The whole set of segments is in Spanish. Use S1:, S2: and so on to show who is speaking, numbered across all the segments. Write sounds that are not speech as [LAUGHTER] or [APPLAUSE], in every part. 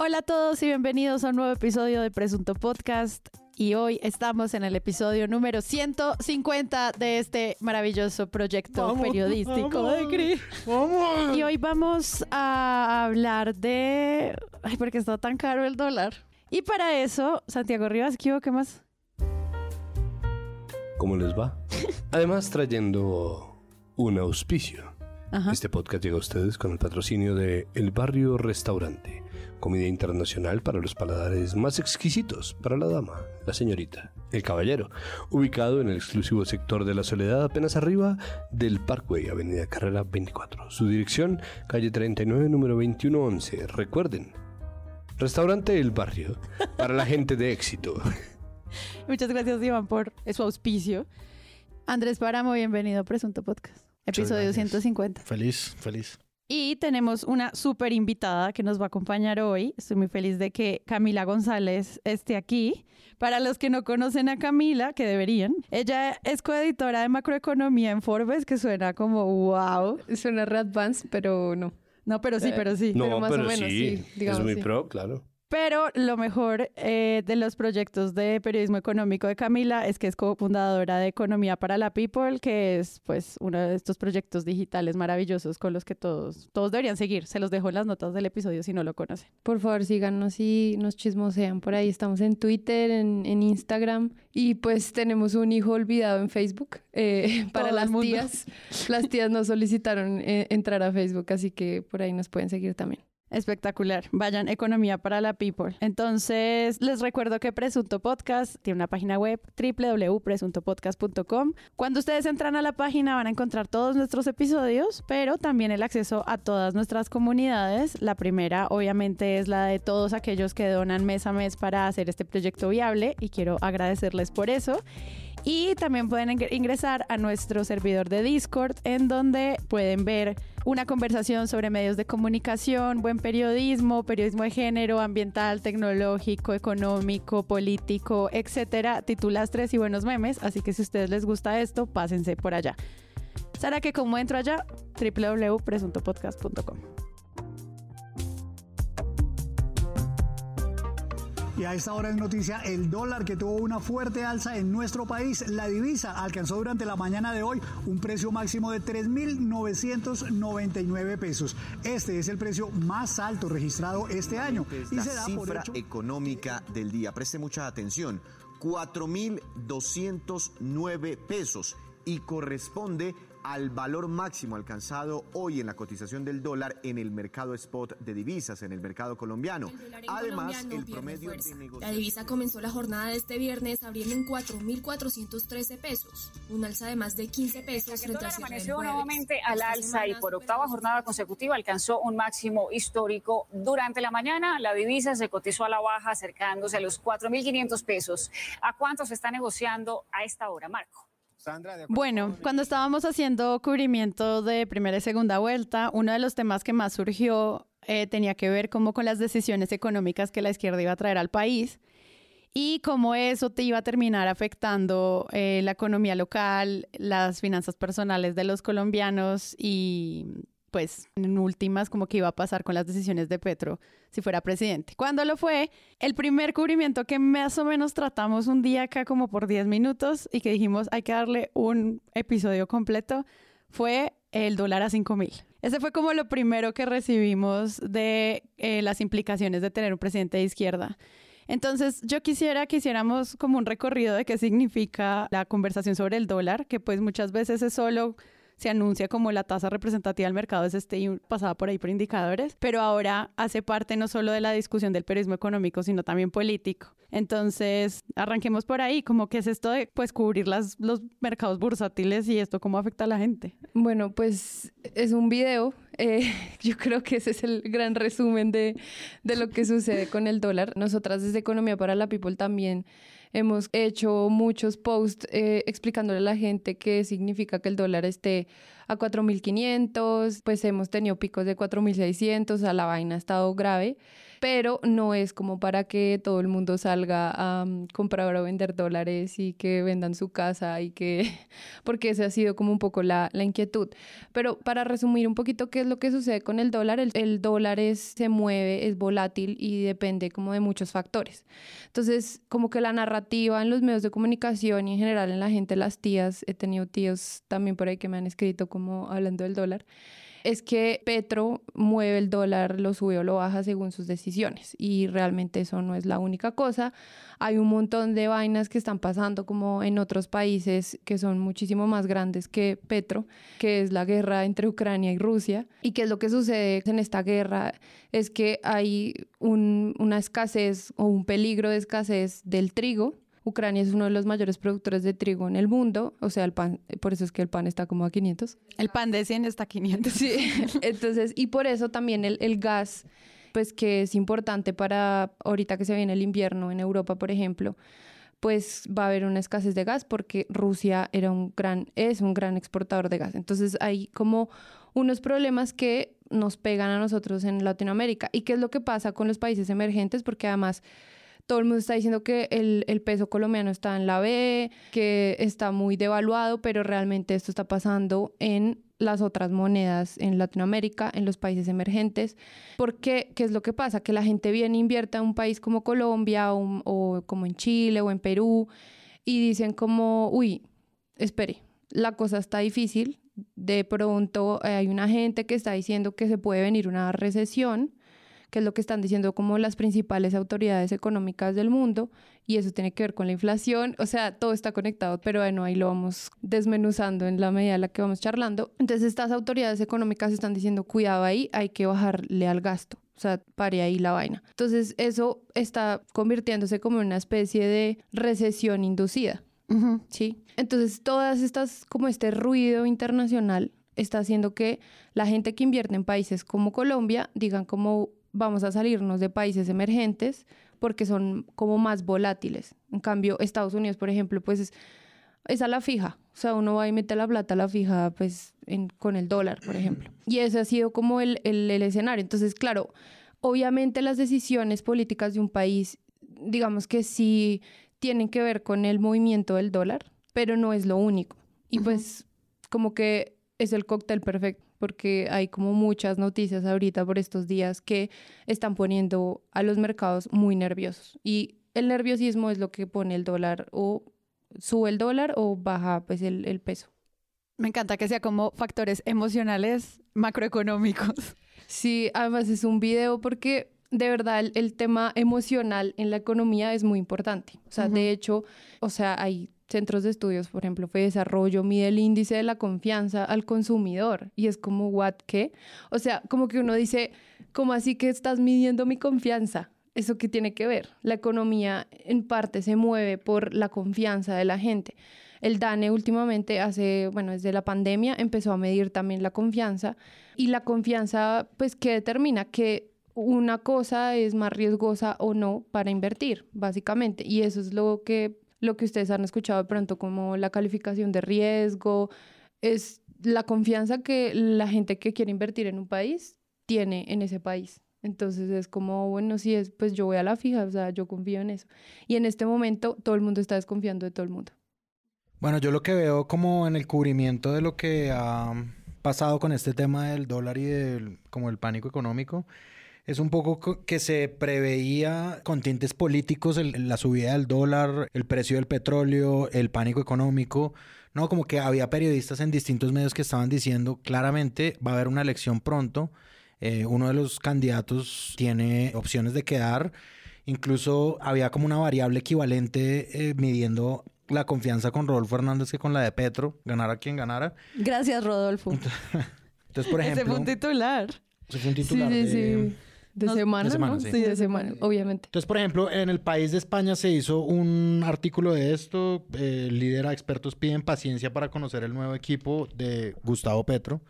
S1: Hola a todos y bienvenidos a un nuevo episodio de Presunto Podcast. Y hoy estamos en el episodio número 150 de este maravilloso proyecto periodístico de Cris. Y hoy vamos a hablar de... Ay, porque está tan caro el dólar. Y para eso, Santiago Rivas, ¿qué, ¿qué más?
S2: ¿Cómo les va? [LAUGHS] Además, trayendo un auspicio.
S1: Ajá.
S2: Este podcast llega a ustedes con el patrocinio de El Barrio Restaurante, comida internacional para los paladares más exquisitos, para la dama, la señorita, el caballero, ubicado en el exclusivo sector de la Soledad, apenas arriba del Parkway, Avenida Carrera 24. Su dirección, calle 39, número 2111. Recuerden, Restaurante El Barrio, para la gente de éxito. [LAUGHS]
S1: Muchas gracias, Iván, por su auspicio. Andrés Páramo, bienvenido a Presunto Podcast. Episodio
S3: gracias.
S1: 150.
S3: Feliz, feliz.
S1: Y tenemos una súper invitada que nos va a acompañar hoy. Estoy muy feliz de que Camila González esté aquí. Para los que no conocen a Camila, que deberían, ella es coeditora de macroeconomía en Forbes, que suena como wow.
S4: Suena Rat Vance, pero no.
S1: No, pero sí, pero sí.
S2: No,
S4: Pero
S2: pero,
S4: más o menos,
S2: sí,
S4: sí, digamos
S2: es muy
S4: sí.
S2: pro, claro.
S1: Pero lo mejor eh, de los proyectos de periodismo económico de Camila es que es cofundadora de Economía para la People, que es pues uno de estos proyectos digitales maravillosos con los que todos, todos deberían seguir. Se los dejo en las notas del episodio si no lo conocen.
S4: Por favor, síganos y nos chismosean por ahí. Estamos en Twitter, en, en Instagram y pues tenemos un hijo olvidado en Facebook. Eh, [LAUGHS] para
S1: Todo
S4: las tías, las tías nos solicitaron eh, entrar a Facebook, así que por ahí nos pueden seguir también.
S1: Espectacular. Vayan Economía para la People. Entonces, les recuerdo que Presunto Podcast tiene una página web www.presuntopodcast.com. Cuando ustedes entran a la página van a encontrar todos nuestros episodios, pero también el acceso a todas nuestras comunidades. La primera, obviamente, es la de todos aquellos que donan mes a mes para hacer este proyecto viable y quiero agradecerles por eso. Y también pueden ing- ingresar a nuestro servidor de Discord, en donde pueden ver una conversación sobre medios de comunicación, buen periodismo, periodismo de género, ambiental, tecnológico, económico, político, etcétera, titulastres y buenos memes. Así que si a ustedes les gusta esto, pásense por allá. Sara, que como entro allá, www.presuntopodcast.com.
S5: Y a esta hora es noticia el dólar que tuvo una fuerte alza en nuestro país. La divisa alcanzó durante la mañana de hoy un precio máximo de 3.999 pesos. Este es el precio más alto registrado este año.
S6: Es
S5: Y
S6: la
S5: se da
S6: cifra económica del día. Preste mucha atención. 4.209 pesos y corresponde al valor máximo alcanzado hoy en la cotización del dólar en el mercado spot de divisas, en el mercado colombiano.
S7: El dólar en
S6: Además,
S7: Colombia no
S6: el promedio
S7: fuerza.
S6: de
S7: La
S6: negociación...
S7: divisa comenzó la jornada de este viernes abriendo en 4.413 pesos, un alza de más de 15 pesos
S8: El
S7: frente al
S8: dólar
S7: cierre del
S8: amaneció nuevamente al
S7: Esta
S8: alza y por octava jornada consecutiva alcanzó un máximo histórico. Durante la mañana la divisa se cotizó a la baja acercándose a los 4.500 pesos. ¿A cuánto se está negociando a esta hora, Marco?
S1: Bueno, cuando estábamos haciendo cubrimiento de primera y segunda vuelta, uno de los temas que más surgió eh, tenía que ver como con las decisiones económicas que la izquierda iba a traer al país y cómo eso te iba a terminar afectando eh, la economía local, las finanzas personales de los colombianos y pues en últimas como que iba a pasar con las decisiones de Petro si fuera presidente. Cuando lo fue, el primer cubrimiento que más o menos tratamos un día acá como por 10 minutos y que dijimos hay que darle un episodio completo fue el dólar a 5 mil. Ese fue como lo primero que recibimos de eh, las implicaciones de tener un presidente de izquierda. Entonces, yo quisiera que hiciéramos como un recorrido de qué significa la conversación sobre el dólar, que pues muchas veces es solo se anuncia como la tasa representativa del mercado es este y pasaba por ahí por indicadores, pero ahora hace parte no solo de la discusión del periodismo económico, sino también político. Entonces, arranquemos por ahí, como que es esto de pues cubrir las, los mercados bursátiles y esto cómo afecta a la gente.
S4: Bueno, pues es un video. eh, [LAUGHS] yo creo que ese es el gran resumen de, de lo que sucede con el dólar. Nosotras desde Economía para la People también hemos hecho muchos posts eh, explicándole a la gente qué significa que el dólar esté a 4.500, pues hemos tenido picos de 4.600, a la vaina ha estado grave. Pero no es como para que todo el mundo salga a um, comprar o vender dólares y que vendan su casa y que, [LAUGHS] porque esa ha sido como un poco la, la inquietud. Pero para resumir un poquito qué es lo que sucede con el dólar, el, el dólar es, se mueve, es volátil y depende como de muchos factores. Entonces, como que la narrativa en los medios de comunicación y en general en la gente, las tías, he tenido tíos también por ahí que me han escrito como hablando del dólar, es que Petro mueve el dólar, lo sube o lo baja según sus decisiones. Y realmente eso no es la única cosa. Hay un montón de vainas que están pasando como en otros países que son muchísimo más grandes que Petro, que es la guerra entre Ucrania y Rusia. Y qué es lo que sucede en esta guerra es que hay una escasez o un peligro de escasez del trigo Ucrania es uno de los mayores productores de trigo en el mundo, o sea, el pan, por eso es que el pan está como a 500.
S1: El pan de 100 está a 500.
S4: Sí, [LAUGHS] entonces, y por eso también el, el gas, pues que es importante para ahorita que se viene el invierno en Europa, por ejemplo, pues va a haber una escasez de gas porque Rusia era un gran, es un gran exportador de gas. Entonces hay como unos problemas que nos pegan a nosotros en Latinoamérica. ¿Y qué es lo que pasa con los países emergentes? Porque además todo el mundo está diciendo que el, el, peso colombiano está en la B, que está muy devaluado, pero realmente esto está pasando en las otras monedas en Latinoamérica, en los países emergentes. Porque, ¿qué es lo que pasa? Que la gente viene e invierte en un país como Colombia o, o como en Chile o en Perú y dicen como, uy, espere, la cosa está difícil. De pronto eh, hay una gente que está diciendo que se puede venir una recesión que es lo que están diciendo como las principales autoridades económicas del mundo, y eso tiene que ver con la inflación, o sea, todo está conectado, pero bueno, ahí lo vamos desmenuzando en la medida en la que vamos charlando. Entonces, estas autoridades económicas están diciendo, cuidado ahí, hay que bajarle al gasto. O sea, pare ahí la vaina. Entonces, eso está convirtiéndose como en una especie de recesión inducida. Sí. Entonces, todas estas, como este ruido internacional, está haciendo que la gente que invierte en países como Colombia digan como, vamos a salirnos de países emergentes porque son como más volátiles. En cambio, Estados Unidos, por ejemplo, pues es, a la fija. O sea, uno va y mete la plata a la fija, pues, con el dólar, por ejemplo. Y ese ha sido como el, el, el escenario. Entonces, claro, obviamente las decisiones políticas de un país, digamos que sí tienen que ver con el movimiento del dólar, pero no es lo único. Y pues, como que es el cóctel perfecto porque hay como muchas noticias ahorita por estos días que están poniendo a los mercados muy nerviosos. Y el nerviosismo es lo que pone el dólar o sube el dólar o baja pues el, el peso.
S1: Me encanta que sea como factores emocionales macroeconómicos. [LAUGHS]
S4: Sí, además es un video porque de verdad el, tema emocional en la economía es muy importante. O sea, de hecho, o sea, hay centros de estudios, por ejemplo, fue desarrollo, mide el índice de la confianza al consumidor y es como, ¿what qué? O sea, como que uno dice, ¿cómo así que estás midiendo mi confianza? ¿Eso qué tiene que ver? La economía en parte se mueve por la confianza de la gente. El DANE últimamente hace, bueno, desde la pandemia empezó a medir también la confianza y la confianza, pues, que determina que una cosa es más riesgosa o no para invertir, básicamente. Y eso es lo que lo que ustedes han escuchado de pronto como la calificación de riesgo, es la confianza que la gente que quiere invertir en un país tiene en ese país. Entonces es como, bueno, si es, pues yo voy a la fija, o sea, yo confío en eso. Y en este momento todo el mundo está desconfiando de todo el mundo.
S3: Bueno, yo lo que veo como en el cubrimiento de lo que ha pasado con este tema del dólar y del como el pánico económico es un poco que se preveía con tintes políticos la subida del dólar, el precio del petróleo, el pánico económico. No, como que había periodistas en distintos medios que estaban diciendo claramente va a haber una elección pronto. Eh, uno de los candidatos tiene opciones de quedar. Incluso había como una variable equivalente eh, midiendo la confianza con Rodolfo Hernández que con la de Petro, ganara quien ganara.
S1: Gracias, Rodolfo. [LAUGHS]
S3: Entonces, por ejemplo.
S1: Ese fue un titular.
S3: Ese fue un titular.
S4: Sí, sí, sí. De semana, ¿no? Sí. de semana, obviamente.
S3: Entonces, por ejemplo, en el país de España se hizo un artículo de esto. El líder a expertos piden paciencia para conocer el nuevo equipo de Gustavo Petro.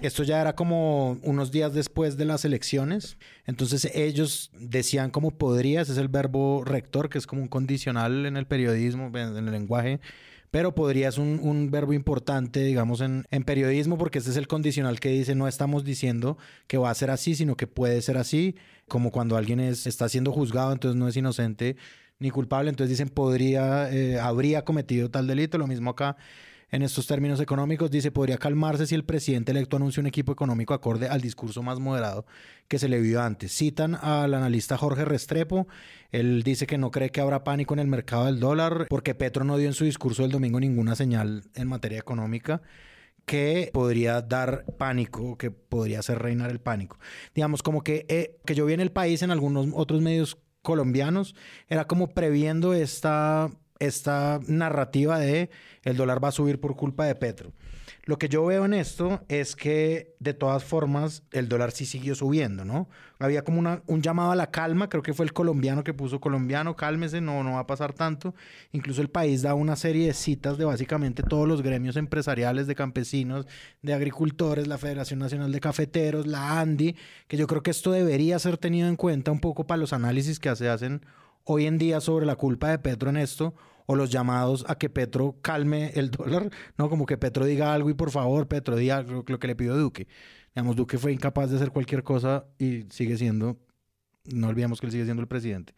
S3: Esto ya era como unos días después de las elecciones. Entonces ellos decían como podría, ese es el verbo rector, que es como un condicional en el periodismo, en el lenguaje pero podría ser un, un verbo importante, digamos, en, en, periodismo, porque este es el condicional que dice, no estamos diciendo que va a ser así, sino que puede ser así, como cuando alguien es, está siendo juzgado, entonces no es inocente ni culpable, entonces dicen, podría, eh, habría cometido tal delito, lo mismo acá en estos términos económicos, dice, podría calmarse si el presidente electo anuncia un equipo económico acorde al discurso más moderado que se le vio antes. Citan al analista Jorge Restrepo, él dice que no cree que habrá pánico en el mercado del dólar porque Petro no dio en su discurso del domingo ninguna señal en materia económica que podría dar pánico, que podría hacer reinar el pánico. Digamos, como que, eh, que yo vi en el país, en algunos otros medios colombianos, era como previendo esta esta narrativa de el dólar va a subir por culpa de Petro. Lo que yo veo en esto es que de todas formas el dólar sí siguió subiendo, ¿no? Había como un llamado a la calma, creo que fue el colombiano que puso colombiano, cálmese, no, no va a pasar tanto. Incluso el país da una serie de citas de básicamente todos los gremios empresariales de campesinos, de agricultores, la Federación Nacional de Cafeteros, la ANDI, que yo creo que esto debería ser tenido en cuenta un poco para los análisis que se hacen hoy en día sobre la culpa de Petro en esto o los llamados a que Petro calme el [LAUGHS] dólar, ¿no? Como que Petro diga algo y por favor, Petro diga lo, que le pidió Duque. Digamos, Duque fue incapaz de hacer cualquier cosa y sigue siendo, no olvidemos que él sigue siendo el presidente.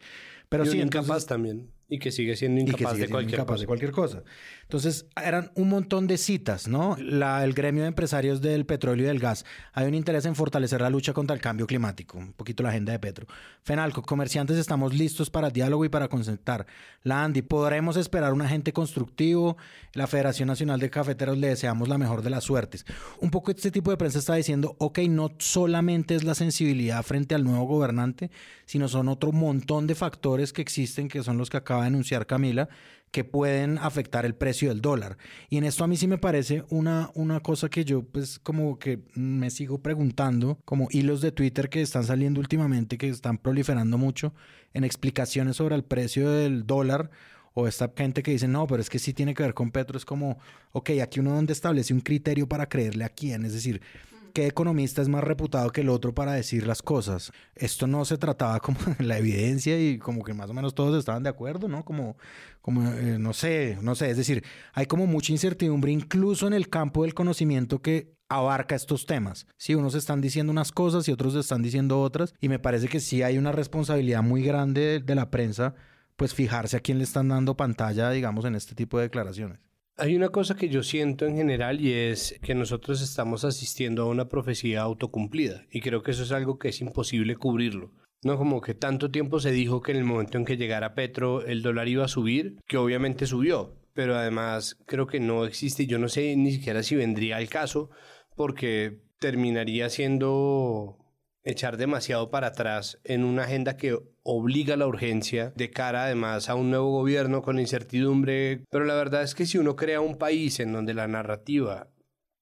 S3: Pero sí,
S2: incapaz también. Y que sigue siendo incapaz, de, cualquier
S3: cosa. de cualquier cosa. Entonces, eran un montón de citas, ¿no? La, el gremio de empresarios del petróleo y del gas. Hay un interés en fortalecer la lucha contra el cambio climático. Un poquito la agenda de Petro. Fenalco, comerciantes estamos listos para diálogo y para concertar. La ANDI, podremos esperar un agente constructivo. La Federación Nacional de Cafeteros le deseamos la mejor de las suertes. Un poco este tipo de prensa está diciendo, ok, no solamente es la sensibilidad frente al nuevo gobernante, sino son otro montón de factores que existen, que son los que acá a denunciar Camila, que pueden afectar el precio del dólar. Y en esto a mí sí me parece una, una cosa que yo pues como que me sigo preguntando, como hilos de Twitter que están saliendo últimamente, que están proliferando mucho en explicaciones sobre el precio del dólar o esta gente que dice, no, pero es que sí tiene que ver con Petro, es como, ok, aquí uno donde establece un criterio para creerle a quién, es decir, qué economista es más reputado que el otro para decir las cosas. Esto no se trataba [LAUGHS] como la evidencia y como que más o menos todos estaban de acuerdo, ¿no? Como, como eh, no sé, no sé, es decir, hay como mucha incertidumbre incluso en el campo del conocimiento que abarca estos temas. Sí, unos están diciendo unas cosas y otros están diciendo otras y me parece que sí hay una responsabilidad muy grande de, de la prensa pues fijarse a quién le están dando pantalla, digamos, en este tipo de declaraciones.
S2: Hay una cosa que yo siento en general y es que nosotros estamos asistiendo a una profecía autocumplida y creo que eso es algo que es imposible cubrirlo. No como que tanto tiempo se dijo que en el momento en que llegara Petro el dólar iba a subir, que obviamente subió, pero además creo que no existe, yo no sé ni siquiera si vendría al caso, porque terminaría siendo echar demasiado para atrás en una agenda que obliga la urgencia de cara además a un nuevo gobierno con incertidumbre. Pero la verdad es que si uno crea un país en donde la narrativa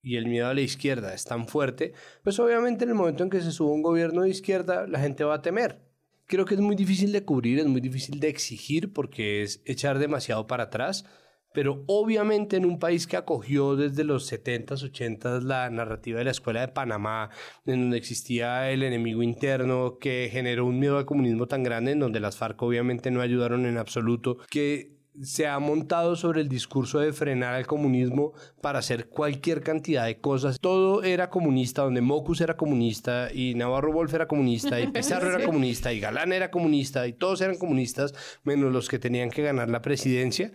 S2: y el miedo a la izquierda es tan fuerte, pues obviamente en el momento en que se suba un gobierno de izquierda, la gente va a temer. Creo que es muy difícil de cubrir, es muy difícil de exigir porque es echar demasiado para atrás pero obviamente en un país que acogió desde los 70s, 80s la narrativa de la Escuela de Panamá, en donde existía el enemigo interno que generó un miedo al comunismo tan grande, en donde las FARC obviamente no ayudaron en absoluto, que se ha montado sobre el discurso de frenar al comunismo para hacer cualquier cantidad de cosas. Todo era comunista, donde Mocus era comunista y Navarro Wolf era comunista y Pizarro [LAUGHS] era comunista y Galán era comunista y todos eran comunistas, menos los que tenían que ganar la presidencia.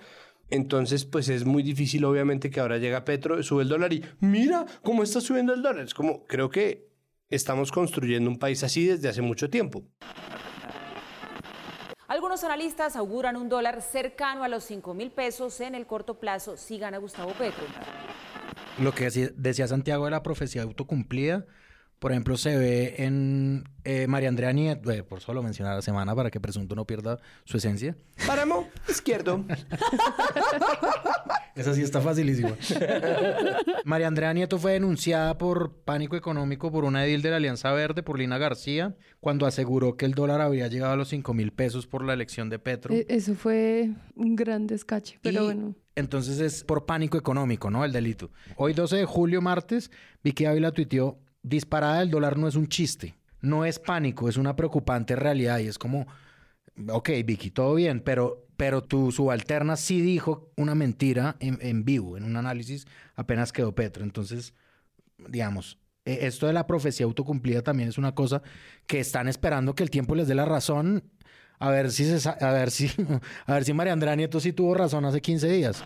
S2: Entonces, pues es muy difícil, obviamente, que ahora llega Petro, sube el dólar y mira cómo está subiendo el dólar. Es como, creo que estamos construyendo un país así desde hace mucho tiempo.
S9: Algunos analistas auguran un dólar cercano a los 5 mil pesos en el corto plazo si gana Gustavo Petro.
S3: Lo que decía Santiago de la profecía autocumplida, por ejemplo, se ve en eh, María Andrea Nieto, eh, por solo mencionar la semana para que Presunto no pierda su esencia.
S2: Páramo izquierdo. [LAUGHS]
S3: Esa sí está facilísima. María Andrea Nieto fue denunciada por pánico económico por una edil de la Alianza Verde, por Lina García, cuando aseguró que el dólar había llegado a los 5 mil pesos por la elección de Petro. E-,
S4: eso fue un gran descache, pero bueno.
S3: Entonces es por pánico económico, ¿no? El delito. Hoy 12 de julio, martes, Vicky Ávila tuiteó disparada del dólar no es un chiste, no es pánico, es una preocupante realidad y es como, ok, Vicky, todo bien, pero pero tu subalterna sí dijo una mentira en, en vivo, en un análisis apenas quedó Petro. Entonces, digamos, e- esto de la profecía autocumplida también es una cosa que están esperando que el tiempo les dé la razón. A ver si se a ver si [LAUGHS] a ver si María Andrea Nieto sí tuvo razón hace 15 días.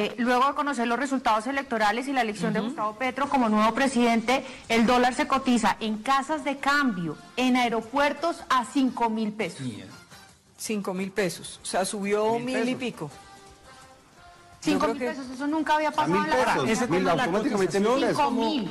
S10: Eh, luego de conocer los resultados electorales y la elección de Gustavo Petro como nuevo presidente, el dólar se cotiza en casas de cambio, en aeropuertos a 5 mil pesos.
S11: 5 mil pesos. O sea, subió mil, y pico.
S10: 5
S11: creo
S10: mil
S11: que-
S10: pesos, eso nunca había pasado
S6: mil
S10: en la
S6: mil, automáticamente mil pesos.
S10: 5 mil.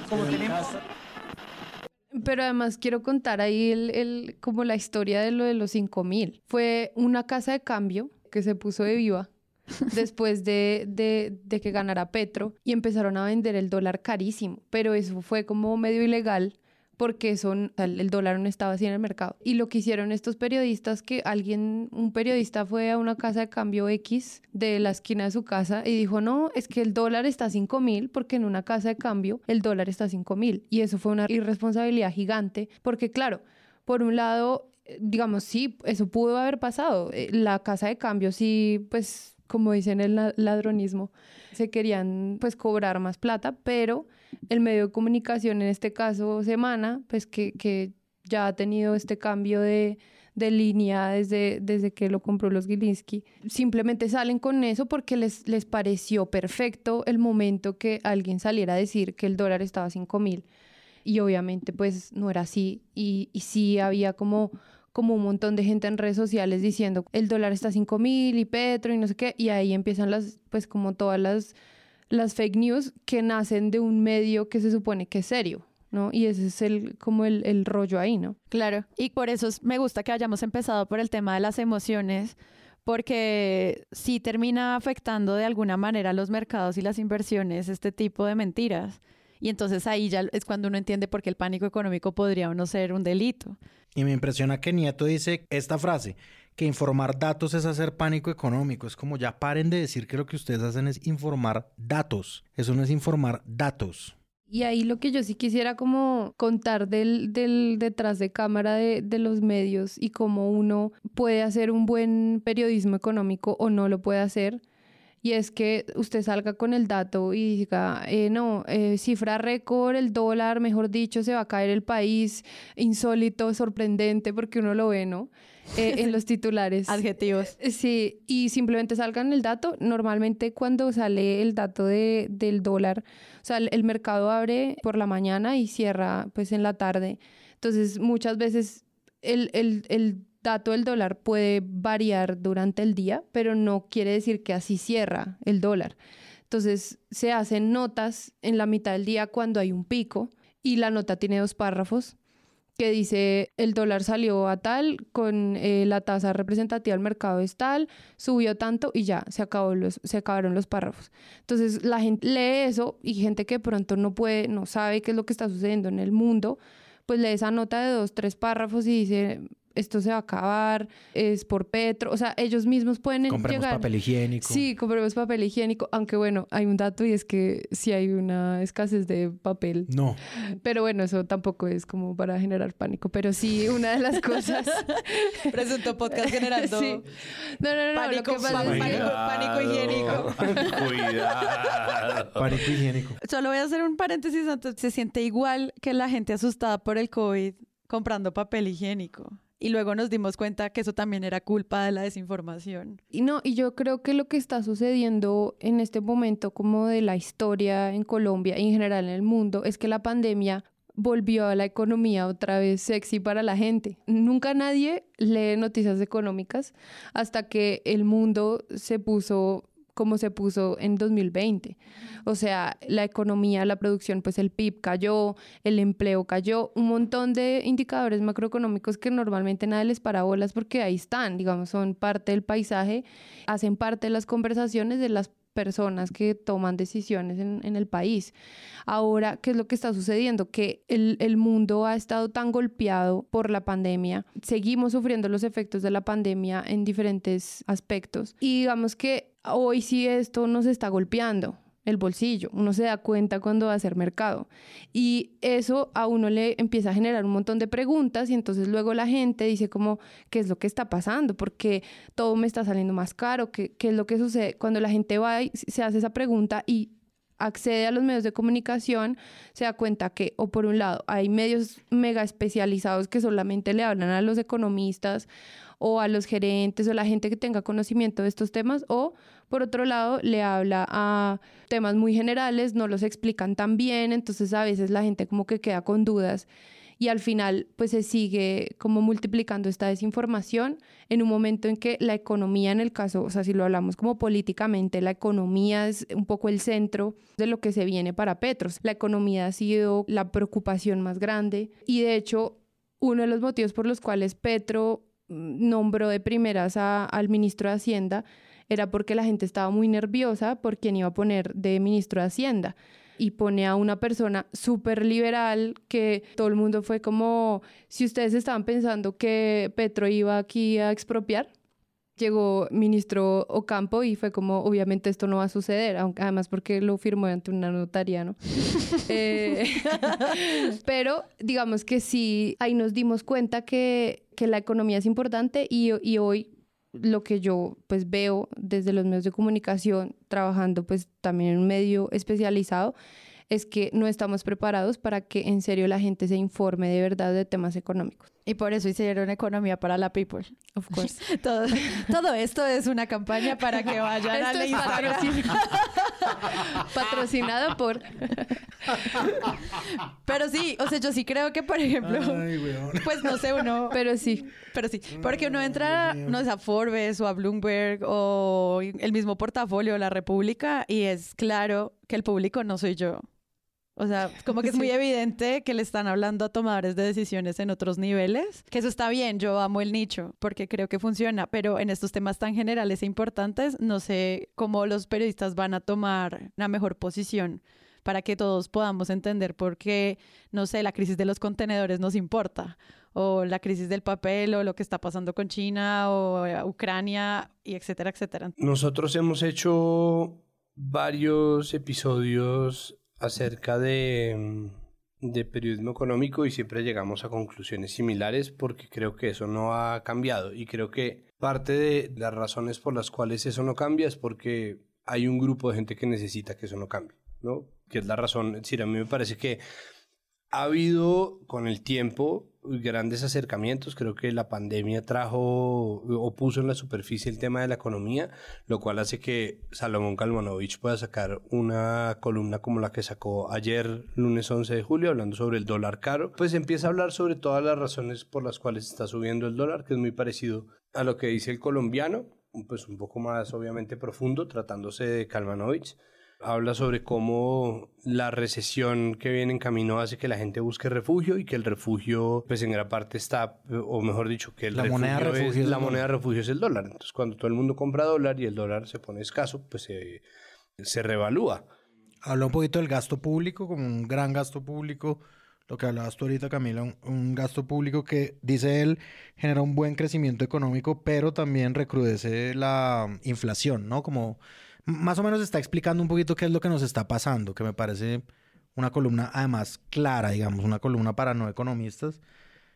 S4: Pero además quiero contar ahí el, el- como la historia de lo de los 5 mil. Fue una casa de cambio que se puso de viva [LAUGHS] después de, de- que ganara Petro y empezaron a vender el dólar carísimo. Pero eso fue como medio ilegal porque son, el dólar no estaba así en el mercado. Y lo que hicieron estos periodistas, que alguien, un periodista fue a una casa de cambio X de la esquina de su casa y dijo, no, es que el dólar está a 5 mil porque en una casa de cambio el dólar está a 5 mil. Y eso fue una irresponsabilidad gigante porque claro, por un lado, eh, digamos, sí, eso pudo haber pasado. Eh, La casa de cambio sí, pues, como dicen el la- ladronismo, se querían pues cobrar más plata, pero el medio de comunicación, en este caso Semana, pues que, que ya ha tenido este cambio de, de línea desde, desde que lo compró los Gilinski, simplemente salen con eso porque les, les pareció perfecto el momento que alguien saliera a decir que el dólar estaba a 5 mil. Y obviamente pues no era así. Y, y sí había como como un montón de gente en redes sociales diciendo el dólar está a 5 mil y Petro y no sé qué y ahí empiezan las pues como todas las las fake news que nacen de un medio que se supone que es serio ¿no? y ese es el como el, el rollo ahí ¿no?
S1: Claro, y por eso es- me gusta que hayamos empezado por el tema de las emociones, porque sí termina afectando de alguna manera los mercados y las inversiones este tipo de mentiras. Y entonces ahí ya es cuando uno entiende por qué el pánico económico podría o no ser un delito.
S3: Y me impresiona que Nieto dice esta frase, que informar datos es hacer pánico económico. Es como ya paren de decir que lo que ustedes hacen es informar datos. Eso no es informar datos.
S4: Y ahí lo que yo sí quisiera como contar del, del detrás de cámara de, de los medios y cómo uno puede hacer un buen periodismo económico o no lo puede hacer. Y es que usted salga con el dato y diga, eh, no, eh, cifra récord, el dólar, mejor dicho, se va a caer el país, insólito, sorprendente, porque uno lo ve, ¿no? Eh, en [LAUGHS] los titulares.
S1: Adjetivos.
S4: Sí, y simplemente salgan el dato. Normalmente cuando sale el dato de, del dólar, o sea, el, el mercado abre por la mañana y cierra pues en la tarde. Entonces, muchas veces el, el, el dato del dólar puede variar durante el día, pero no quiere decir que así cierra el dólar. Entonces, se hacen notas en la mitad del día cuando hay un pico y la nota tiene dos párrafos que dice el dólar salió a tal, con eh, la tasa representativa del mercado es tal, subió tanto y ya, se, acabó los, se acabaron los párrafos. Entonces la gente lee eso y gente que pronto no puede, no sabe qué es lo que está sucediendo en el mundo, pues lee esa nota de dos, tres párrafos y dice esto se va a acabar, es por Petro, o sea, ellos mismos pueden
S3: Compremos
S4: llegar...
S3: papel higiénico.
S4: Sí, compremos papel higiénico, aunque bueno, hay un dato y es que sí hay una escasez de papel.
S3: No.
S4: Pero bueno, eso tampoco es como para generar pánico, pero sí una de las cosas... [LAUGHS]
S1: Presentó podcast generando [LAUGHS]
S4: Sí. No, no, no,
S1: pánico,
S4: lo que pasa es que...
S1: pánico, pánico higiénico.
S2: Cuidado.
S3: Pánico higiénico.
S1: Solo voy a hacer un paréntesis antes. Se siente igual que la gente asustada por el COVID comprando papel higiénico. Y luego nos dimos cuenta que eso también era culpa de la desinformación.
S4: Y no, y yo creo que lo que está sucediendo en este momento como de la historia en Colombia y en general en el mundo es que la pandemia volvió a la economía otra vez sexy para la gente. Nunca nadie lee noticias económicas hasta que el mundo se puso como se puso en 2020. O sea, la economía, la producción, pues el PIB cayó, el empleo cayó, un montón de indicadores macroeconómicos que normalmente nadie les para bolas porque ahí están, digamos, son parte del paisaje, hacen parte de las conversaciones de las personas que toman decisiones en, el país. Ahora, ¿qué es lo que está sucediendo? Que el, el mundo ha estado tan golpeado por la pandemia, seguimos sufriendo los efectos de la pandemia en diferentes aspectos y digamos que hoy sí esto nos está golpeando. El bolsillo, uno se da cuenta cuando va a hacer mercado. Y eso a uno le empieza a generar un montón de preguntas y entonces luego la gente dice como, ¿qué es lo que está pasando? ¿Por qué todo me está saliendo más caro? ¿Qué, qué es lo que sucede? Cuando la gente va y se hace esa pregunta y accede a los medios de comunicación, se da cuenta que, o por un lado, hay medios mega especializados que solamente le hablan a los economistas o a los gerentes o la gente que tenga conocimiento de estos temas, o por otro lado, le habla a temas muy generales, no los explican tan bien, entonces a veces la gente como que queda con dudas y al final pues se sigue como multiplicando esta desinformación en un momento en que la economía en el caso, o sea, si lo hablamos como políticamente, la economía es un poco el centro de lo que se viene para Petros. La economía ha sido la preocupación más grande y de hecho uno de los motivos por los cuales Petro nombró de primeras al ministro de Hacienda era porque la gente estaba muy nerviosa por quién iba a poner de ministro de Hacienda. Y pone a una persona súper liberal que todo el mundo fue como, si ustedes estaban pensando que Petro iba aquí a expropiar, llegó ministro Ocampo y fue como, obviamente esto no va a suceder, aunque, además porque lo firmó ante una notaria, ¿no? [LAUGHS] Eh, [LAUGHS] pero digamos que sí, ahí nos dimos cuenta que, que la economía es importante y, y hoy lo que yo pues veo desde los medios de comunicación, trabajando pues también en un medio especializado, es que no estamos preparados para que en serio la gente se informe de verdad de temas económicos.
S1: Y por eso hicieron economía para la people.
S4: Of [LAUGHS] course.
S1: todo, todo esto es una campaña para que vayan a la Instagram. [LAUGHS]
S4: Patrocinado por.
S1: Pero sí, o sea, yo sí creo que, por ejemplo, pues no sé, uno.
S4: Pero sí.
S1: Pero sí. Porque uno entra, no sé, a Forbes o a Bloomberg o el mismo portafolio, La República, y es claro que el público no soy yo. O sea, como que es muy evidente que le están hablando a tomadores de decisiones en otros niveles, que eso está bien, yo amo el nicho porque creo que funciona, pero en estos temas tan generales e importantes, no sé cómo los periodistas van a tomar una mejor posición para que todos podamos entender por qué, no sé, la crisis de los contenedores nos importa, o la crisis del papel, o lo que está pasando con China, o eh, Ucrania, y etcétera, etcétera.
S2: Nosotros hemos hecho varios episodios acerca de, mm, de, periodismo económico y siempre llegamos a conclusiones similares porque creo que eso no ha cambiado y creo que parte de las razones por las cuales eso no cambia es porque hay un grupo de gente que necesita que eso no cambie, ¿no? Que es la razón, es decir, a mí me parece que ha habido con el tiempo grandes acercamientos. Creo que la pandemia trajo o puso en la superficie el tema de la economía, lo cual hace que Salomón Kalmanovich pueda sacar una columna como la que sacó ayer, lunes 11 de julio, hablando sobre el dólar caro. Pues empieza a hablar sobre todas las razones por las cuales está subiendo el dólar, que es muy parecido a lo que dice el colombiano, pues un poco más obviamente profundo, tratándose de Kalmanovich habla sobre cómo la recesión que viene en camino hace que la gente busque refugio y que el refugio, pues en gran parte está, o mejor dicho, que
S3: la moneda refugio
S2: es, la moneda refugio es el dólar. Entonces, cuando todo el mundo compra dólar y el dólar se pone escaso, pues se, se revalúa.
S3: Habla un poquito del gasto público, como un gran gasto público, lo que hablabas tú ahorita, Camila, un, un, gasto público que, dice él, genera un buen crecimiento económico, pero también recrudece la inflación, ¿no? Como más o menos está explicando un poquito qué es lo que nos está pasando, que me parece una columna además clara, digamos, una columna para no economistas.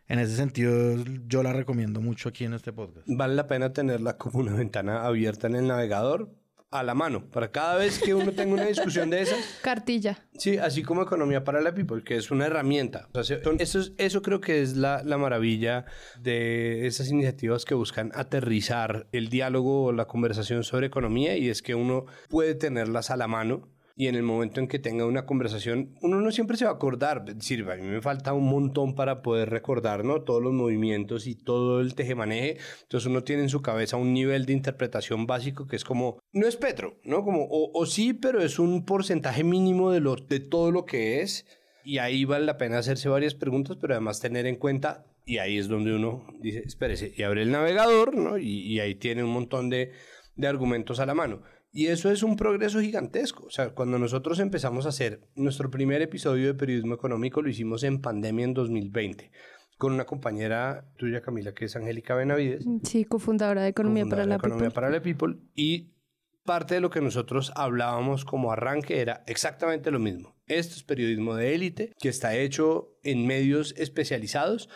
S3: En ese sentido, yo la recomiendo mucho aquí en este podcast.
S2: Vale la pena tenerla [LAUGHS] como una ventana abierta en el navegador a la mano, para cada vez que uno tenga una discusión de esas. [LAUGHS]
S4: Cartilla.
S2: Sí, así como Economía para la People, que es una herramienta. eso, eso creo que es la, la maravilla de esas iniciativas que buscan aterrizar el diálogo o la conversación sobre economía y es que uno puede tenerlas a la mano y en el momento en que tenga una conversación, uno no siempre se va a acordar. Es decir, a mí me falta un montón para poder recordar, ¿no? Todos los movimientos y todo el tejemaneje. Entonces uno tiene en su cabeza un nivel de interpretación básico que es como, no es Petro, ¿no? Como, o, sí, pero es un porcentaje mínimo de, lo, de todo lo que es. Y ahí vale la pena hacerse varias preguntas, pero además tener en cuenta, y ahí es donde uno dice, espérese, y abre el navegador, ¿no? Y, y ahí tiene un montón de, de argumentos a la mano. Y eso es un progreso gigantesco. O sea, cuando nosotros empezamos a hacer nuestro primer episodio de periodismo económico, lo hicimos en pandemia en 2020 con una compañera tuya, Camila, que es Angélica Benavides.
S4: Sí, cofundadora de Economía, para, la
S2: Economía para la People. Y parte de lo que nosotros hablábamos como arranque era exactamente lo mismo. Esto es periodismo de élite que está hecho en medios especializados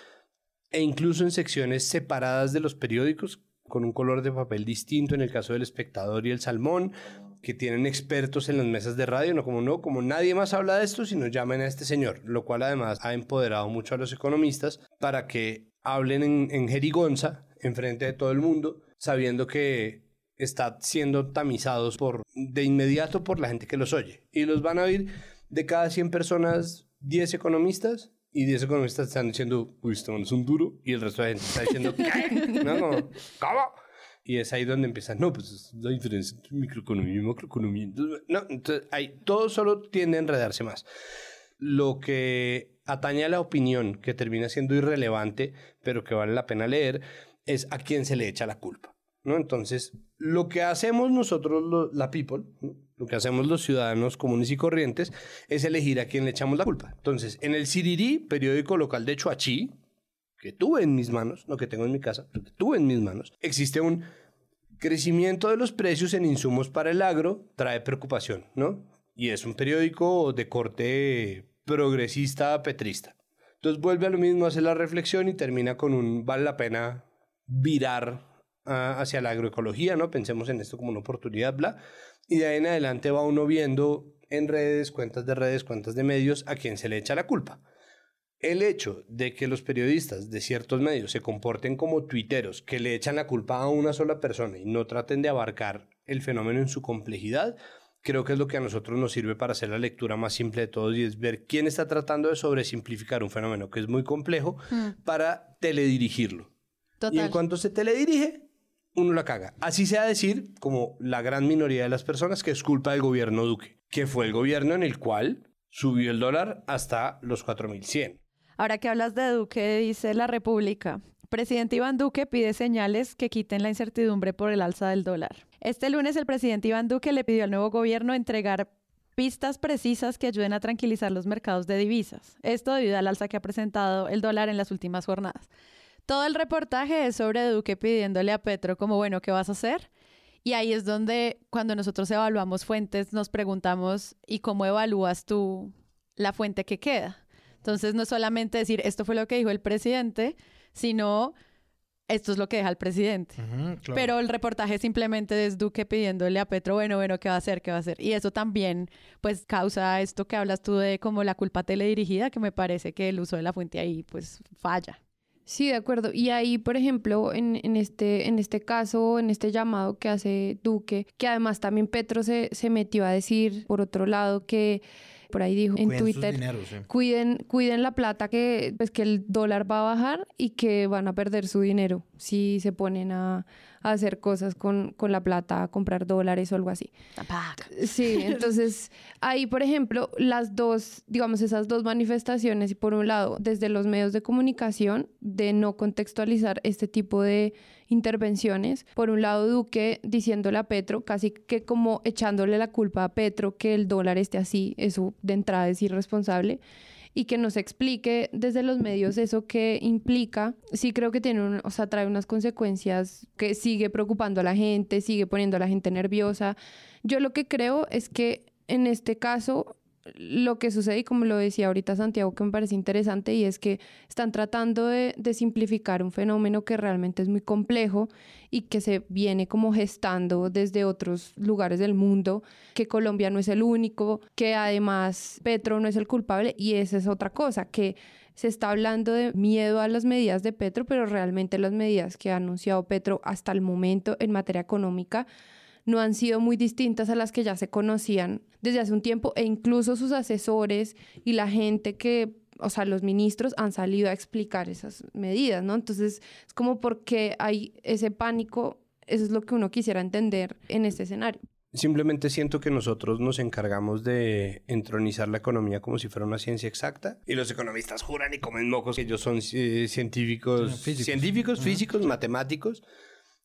S2: e incluso en secciones separadas de los periódicos con un color de papel distinto en el caso del espectador y el salmón, que tienen expertos en las mesas de radio, no como no, como nadie más habla de esto, sino llamen a este señor, lo cual además ha empoderado mucho a los economistas para que hablen en, jerigonza, en frente de todo el mundo, sabiendo que está siendo tamizados por de inmediato por la gente que los oye. Y los van a oír de cada 100 personas, 10 economistas, y 10 economistas están diciendo, uy, este es un duro, y el resto de la gente está diciendo, [LAUGHS] ¿qué? No, como, ¿cómo? Y es ahí donde empiezan, no, pues es la diferencia entre microeconomía y macroeconomía. Entonces, no, entonces ahí todo solo tiende a enredarse más. Lo que atañe a la opinión, que termina siendo irrelevante, pero que vale la pena leer, es a quién se le echa la culpa. ¿no? Entonces, lo que hacemos nosotros, lo- la people, ¿no? Lo que hacemos los ciudadanos comunes y corrientes, es elegir a quién le echamos la culpa. Entonces, en el Sirirí, periódico local de Chuachi, que tuve en mis manos, no que tengo en mi casa, pero que tuve en mis manos, existe un crecimiento de los precios en insumos para el agro, trae preocupación, ¿no? Y es un periódico de corte progresista petrista. Entonces vuelve a lo mismo, hace la reflexión y termina con un vale la pena virar hacia la agroecología, ¿no? Pensemos en esto como una oportunidad, bla. Y de ahí en adelante va uno viendo en redes, cuentas de redes, cuentas de medios, a quién se le echa la culpa. El hecho de que los periodistas de ciertos medios se comporten como tuiteros, que le echan la culpa a una sola persona y no traten de abarcar el fenómeno en su complejidad, creo que es lo que a nosotros nos sirve para hacer la lectura más simple de todos y es ver quién está tratando de sobresimplificar un fenómeno que es muy complejo
S1: Mm.
S2: para teledirigirlo. Y
S1: Total.
S2: en cuanto se teledirige, uno la caga. Así sea decir, como la gran minoría de las personas, que es culpa del gobierno Duque, que fue el gobierno en el cual subió el dólar hasta los 4100.
S1: Ahora que hablas de Duque, dice la República. Presidente Iván Duque pide señales que quiten la incertidumbre por el alza del dólar. Este lunes el presidente Iván Duque le pidió al nuevo gobierno entregar pistas precisas que ayuden a tranquilizar los mercados de divisas. Esto debido al alza que ha presentado el dólar en las últimas jornadas. Todo el reportaje es sobre Duque pidiéndole a Petro como, bueno, ¿qué vas a hacer? Y ahí es donde cuando nosotros evaluamos fuentes nos preguntamos, ¿y cómo evalúas tú la fuente que queda? Entonces no es solamente decir, esto fue lo que dijo el presidente, sino esto es lo que deja el presidente.
S3: Claro.
S1: Pero el reportaje simplemente es Duque pidiéndole a Petro, bueno, bueno, ¿qué va a hacer? ¿Qué va a hacer? Y eso también, pues, causa esto que hablas tú de como la culpa teledirigida, que me parece que el uso de la fuente ahí, pues, falla.
S4: Sí, de acuerdo. Y ahí, por ejemplo, en, en este, en este caso, en este llamado que hace Duque, que además también Petro se, se metió a decir, por otro lado, que por ahí dijo en
S3: Cuiden sus
S4: Twitter,
S3: dineros,
S4: cuiden, cuiden la plata que, pues, que el dólar va a bajar y que van a perder su dinero si se ponen a, a hacer cosas con, con la plata, a comprar dólares o algo así. Sí, [LAUGHS] entonces ahí, por ejemplo, las dos, digamos, esas dos manifestaciones, y por un lado, desde los medios de comunicación, de no contextualizar este tipo de intervenciones. Por un lado, Duque diciéndole a Petro, casi que como echándole la culpa a Petro que el dólar esté así, eso de entrada es irresponsable y que nos explique desde los medios eso que implica, sí creo que tiene un, o sea, trae unas consecuencias que sigue preocupando a la gente, sigue poniendo a la gente nerviosa. Yo lo que creo es que en este caso lo que sucede, y como lo decía ahorita Santiago, que me parece interesante, y es que están tratando de, simplificar un fenómeno que realmente es muy complejo y que se viene como gestando desde otros lugares del mundo, que Colombia no es el único, que además Petro no es el culpable, y esa es otra cosa, que se está hablando de miedo a las medidas de Petro, pero realmente las medidas que ha anunciado Petro hasta el momento en materia económica no han sido muy distintas a las que ya se conocían desde hace un tiempo e incluso sus asesores y la gente que, o sea, los ministros han salido a explicar esas medidas, ¿no? Entonces, es como porque hay ese pánico, eso es lo que uno quisiera entender en este escenario.
S2: Simplemente siento que nosotros nos encargamos de entronizar la economía como si fuera una ciencia exacta y los economistas juran y comen mocos que ellos son eh, científicos,
S3: Sí, físicos.
S2: científicos, matemáticos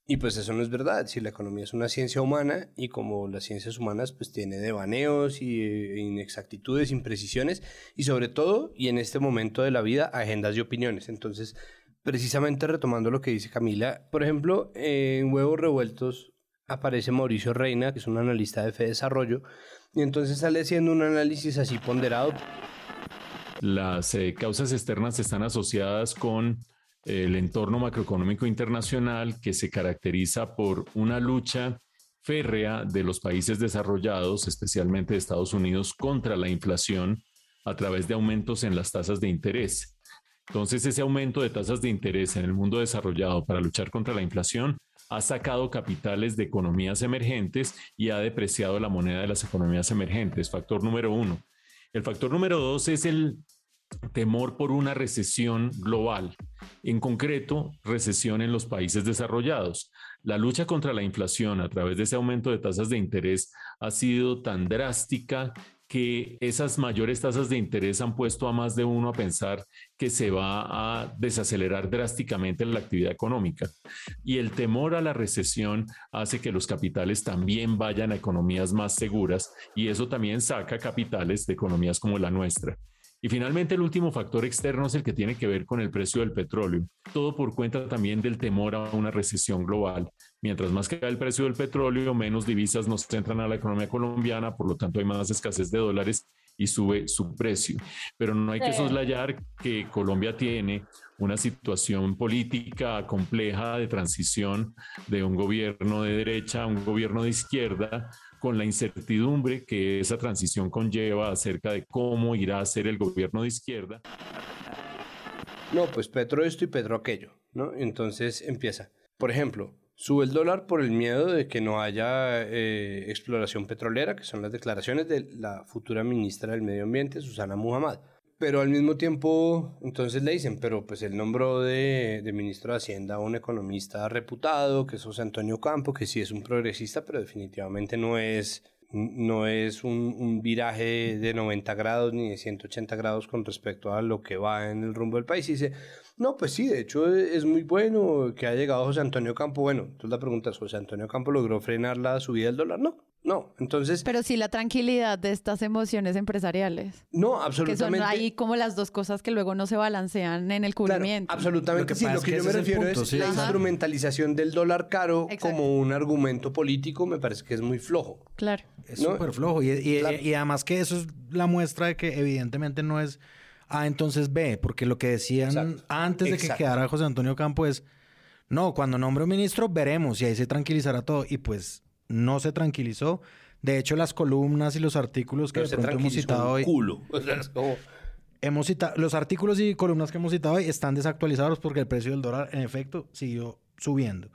S2: y pues eso no es verdad. Si la economía es una ciencia humana y como las ciencias humanas pues tiene devaneos y eh, inexactitudes, imprecisiones y sobre todo y en este momento de la vida agendas y opiniones. Entonces, precisamente retomando lo que dice Camila, por ejemplo, en huevos revueltos aparece Mauricio Reina, que es un analista de Fe Desarrollo, y entonces sale haciendo un análisis así ponderado.
S12: Las eh, causas externas están asociadas con el entorno macroeconómico internacional que se caracteriza por una lucha férrea de los países desarrollados, especialmente de Estados Unidos, contra la inflación a través de aumentos en las tasas de interés. Entonces, ese aumento de tasas de interés en el mundo desarrollado para luchar contra la inflación ha sacado capitales de economías emergentes y ha depreciado la moneda de las economías emergentes. Factor número uno. El factor número dos es el temor por una recesión global, en concreto, recesión en los países desarrollados. La lucha contra la inflación a través de ese aumento de tasas de interés ha sido tan drástica que esas mayores tasas de interés han puesto a más de uno a pensar que se va a desacelerar drásticamente la actividad económica. Y el temor a la recesión hace que los capitales también vayan a economías más seguras y eso también saca capitales de economías como la nuestra. Y finalmente el último factor externo es el que tiene que ver con el precio del petróleo, todo por cuenta también del temor a una recesión global. Mientras más cae el precio del petróleo, menos divisas nos entran a la economía colombiana, por lo tanto hay más escasez de dólares y sube su precio. Pero no hay que soslayar que Colombia tiene una situación política compleja de transición de un gobierno de derecha a un gobierno de izquierda, con la incertidumbre que esa transición conlleva acerca de cómo irá a ser el gobierno de izquierda.
S2: No, pues Petro esto y Petro aquello, ¿no? Entonces empieza. Por ejemplo, sube el dólar por el miedo de que no haya eh, exploración petrolera, que son las declaraciones de la futura ministra del Medio Ambiente, Susana Muhammad. Pero al mismo tiempo, entonces le dicen, pero pues él nombró de, de, ministro de Hacienda a un economista reputado, que es José Antonio Campo, que sí es un progresista, pero definitivamente no es, no es un, viraje de 90 grados ni de 180 grados con respecto a lo que va en el rumbo del país. Y dice, no, pues sí, de hecho es muy bueno que ha llegado José Antonio Campo. Bueno, entonces la pregunta es, ¿José Antonio Campo logró frenar la subida del dólar? No, no, entonces...
S1: Pero sí la tranquilidad de estas emociones empresariales.
S2: No, absolutamente.
S1: Que son ahí como las dos cosas que luego no se balancean en el cubrimiento.
S2: Claro, absolutamente. Lo sí, lo que, yo me refiero es, sí, la Ajá. instrumentalización del dólar caro Exacto. como un argumento político me parece que es muy flojo.
S1: Claro.
S3: Es súper ¿no? flojo. Y, y, claro. y además que eso es la muestra de que evidentemente no es A, entonces B, porque lo que decían Exacto. antes de Exacto. que quedara José Antonio Campo es, no, cuando nombre un ministro veremos y ahí se tranquilizará todo. Y pues no se tranquilizó. De hecho, las columnas y los artículos que
S2: Pero
S3: de pronto hemos citado hoy.
S2: Culo. [LAUGHS] O sea, es como...
S3: Hemos citado, los artículos y columnas que hemos citado hoy están desactualizados porque el precio del dólar, en efecto, siguió subiendo.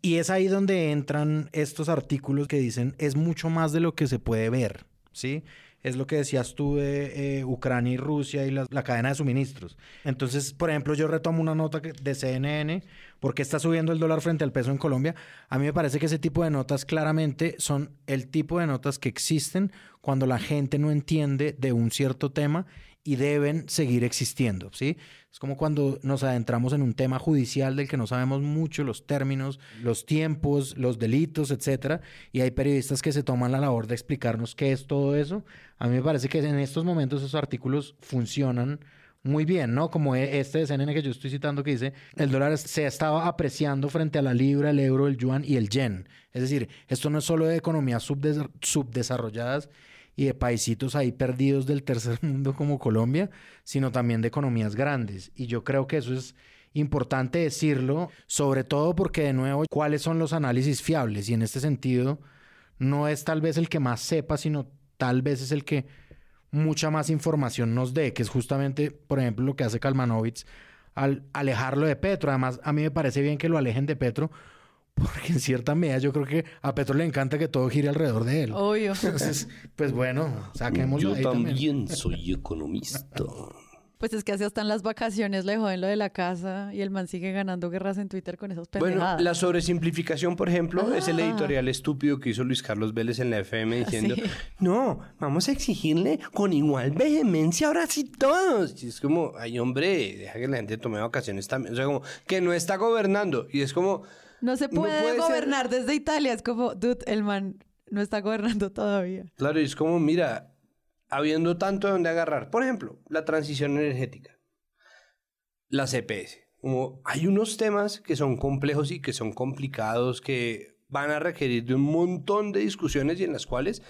S3: Y es ahí donde entran estos artículos que dicen es mucho más de lo que se puede ver, ¿sí? Es lo que decías tú de eh, Ucrania y Rusia y la, la, cadena de suministros. Entonces, por ejemplo, yo retomo una nota de CNN, porque está subiendo el dólar frente al peso en Colombia. A mí me parece que ese tipo de notas claramente son el tipo de notas que existen cuando la gente no entiende de un cierto tema y deben seguir existiendo, ¿sí? Es como cuando nos adentramos en un tema judicial del que no sabemos mucho, los términos, los tiempos, los delitos, etcétera, y hay periodistas que se toman la labor de explicarnos qué es todo eso. A mí me parece que en estos momentos esos artículos funcionan muy bien, ¿no? Como este de CNN que yo estoy citando que dice, el dólar se estaba apreciando frente a la libra, el euro, el yuan y el yen. Es decir, esto no es solo de economías subdes subdesarrolladas, y de paisitos ahí perdidos del tercer [LAUGHS] mundo como Colombia, sino también de economías grandes. Y yo creo que eso es importante decirlo, sobre todo porque de nuevo, ¿cuáles son los análisis fiables? Y en este sentido, no es tal vez el que más sepa, sino tal vez es el que mucha más información nos dé, que es justamente, por ejemplo, lo que hace Kalmanovitz al alejarlo de Petro. Además, a mí me parece bien que lo alejen de Petro, porque en cierta medida yo creo que a Petro le encanta que todo gire alrededor de él.
S1: Obvio.
S3: Entonces, pues bueno, saquémoslo
S2: Yo
S3: ahí
S2: también,
S3: también.
S2: soy economista.
S1: Pues es que así hasta en las vacaciones le joden lo de la casa y el man sigue ganando guerras en Twitter con esos pendejadas.
S2: Bueno, la sobresimplificación, por ejemplo,
S1: Ah.
S2: es el editorial estúpido que hizo Luis Carlos Vélez en la FM diciendo, no, vamos a exigirle con igual vehemencia ahora sí todos. Y es como, ay hombre, deja que la gente tome vacaciones también. O sea, como que no está gobernando. Y es como...
S1: No se puede,
S2: puede ser-
S1: gobernar desde Italia. Es como, dude, el man no está gobernando todavía.
S2: Claro, y es como, mira, habiendo tanto de donde agarrar. Por ejemplo, la transición energética, la CPS. Como hay unos temas que son complejos y que son complicados, que van a requerir de un montón de discusiones y en las cuales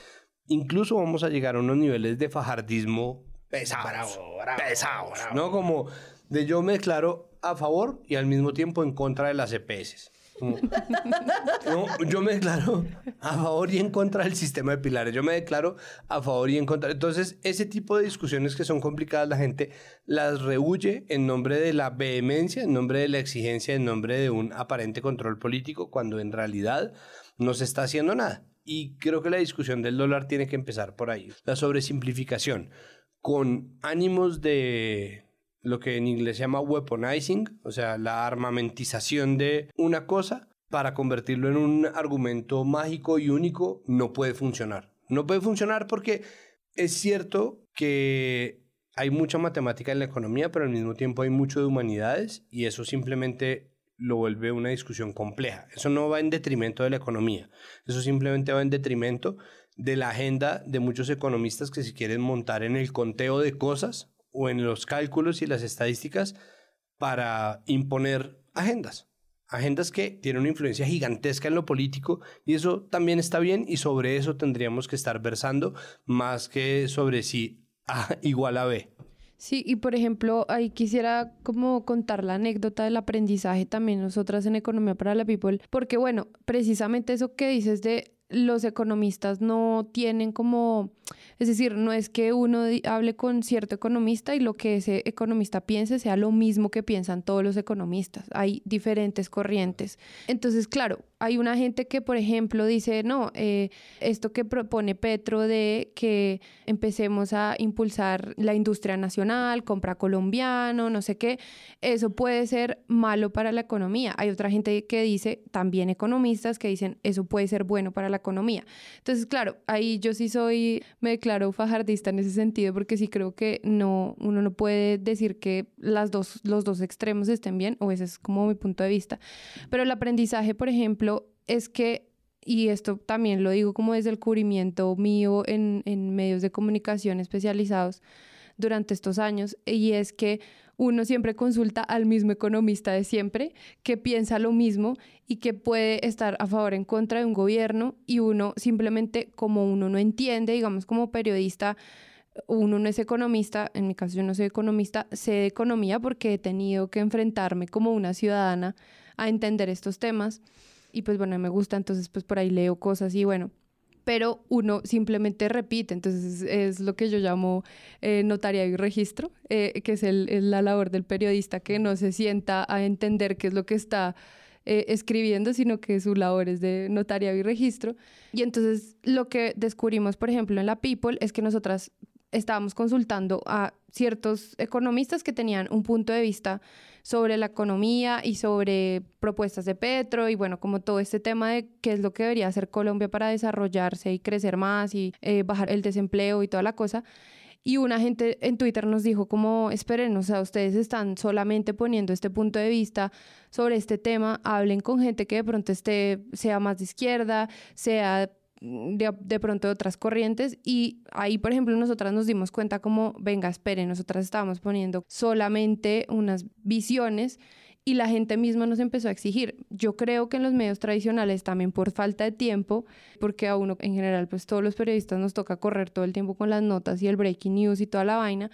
S2: incluso vamos a llegar a unos niveles de fajardismo pesados, pesados, ¿no? Como de yo me declaro a favor y al mismo tiempo en contra de las EPS. No, yo me declaro a favor y en contra del sistema de pilares. Yo me declaro a favor y en contra. Entonces, ese tipo de discusiones que son complicadas, la gente las rehuye en nombre de la vehemencia, en nombre de la exigencia, en nombre de un aparente control político, cuando en realidad no se está haciendo nada. Y creo que la discusión del dólar tiene que empezar por ahí. La sobresimplificación con ánimos de lo que en inglés se llama weaponizing, o sea, la armamentización de una cosa para convertirlo en un argumento mágico y único, no puede funcionar. No puede funcionar porque es cierto que hay mucha matemática en la economía, pero al mismo tiempo hay mucho de humanidades y eso simplemente lo vuelve una discusión compleja. Eso no va en detrimento de la economía, eso simplemente va en detrimento de la agenda de muchos economistas que se quieren montar en el conteo de cosas o en los cálculos y las estadísticas para imponer agendas. Agendas que tienen una influencia gigantesca en lo político y eso también está bien y sobre eso tendríamos que estar versando más que sobre si A [LAUGHS] igual a B.
S4: Sí, y por ejemplo, ahí quisiera como contar la anécdota del aprendizaje también nosotras en Economía para la People, porque bueno, precisamente eso que dices de los economistas no tienen como, es decir, no es que uno hable con cierto economista y lo que ese economista piense sea lo mismo que piensan todos los economistas. Hay diferentes corrientes. Entonces, claro, hay una gente que, por ejemplo, dice, no, eh, esto que propone Petro de que empecemos a impulsar la industria nacional, compra colombiano, no sé qué, eso puede ser malo para la economía. Hay otra gente que dice, también economistas, que dicen, eso puede ser bueno para la economía. Entonces, claro, ahí yo sí soy, me declaro fajardista en ese sentido, porque sí creo que no, uno no puede decir que las dos, los dos extremos estén bien, o ese es como mi punto de vista. Pero el aprendizaje, por ejemplo, es que, y esto también lo digo como desde el cubrimiento mío en, en medios de comunicación especializados durante estos años, y es que uno siempre consulta al mismo economista de siempre, que piensa lo mismo y que puede estar a favor o en contra de un gobierno y uno simplemente como uno no entiende, digamos como periodista, uno no es economista, en mi caso yo no soy economista, sé de economía porque he tenido que enfrentarme como una ciudadana a entender estos temas y pues bueno, me gusta, entonces pues por ahí leo cosas y bueno, pero uno simplemente repite, entonces es, lo que yo llamo eh, y registro, eh, que es el, la labor del periodista que no se sienta a entender qué es lo que está eh, escribiendo, sino que su labor es de notariado y registro. Y entonces lo que descubrimos, por ejemplo, en la People es que nosotras estábamos consultando a ciertos economistas que tenían un punto de vista sobre la economía y sobre propuestas de Petro y bueno, como todo este tema de qué es lo que debería hacer Colombia para desarrollarse y crecer más y eh, bajar el desempleo y toda la cosa. Y una gente en Twitter nos dijo como, esperen, o sea, ustedes están solamente poniendo este punto de vista sobre este tema, hablen con gente que de pronto esté, sea más de izquierda, sea de, pronto de otras corrientes y ahí, por ejemplo, nosotras nos dimos cuenta como, venga, espere, nosotras estábamos poniendo solamente unas visiones y la gente misma nos empezó a exigir. Yo creo que en los medios tradicionales también por falta de tiempo, porque a uno en general, pues todos los periodistas nos toca correr todo el tiempo con las notas y el breaking news y toda la vaina,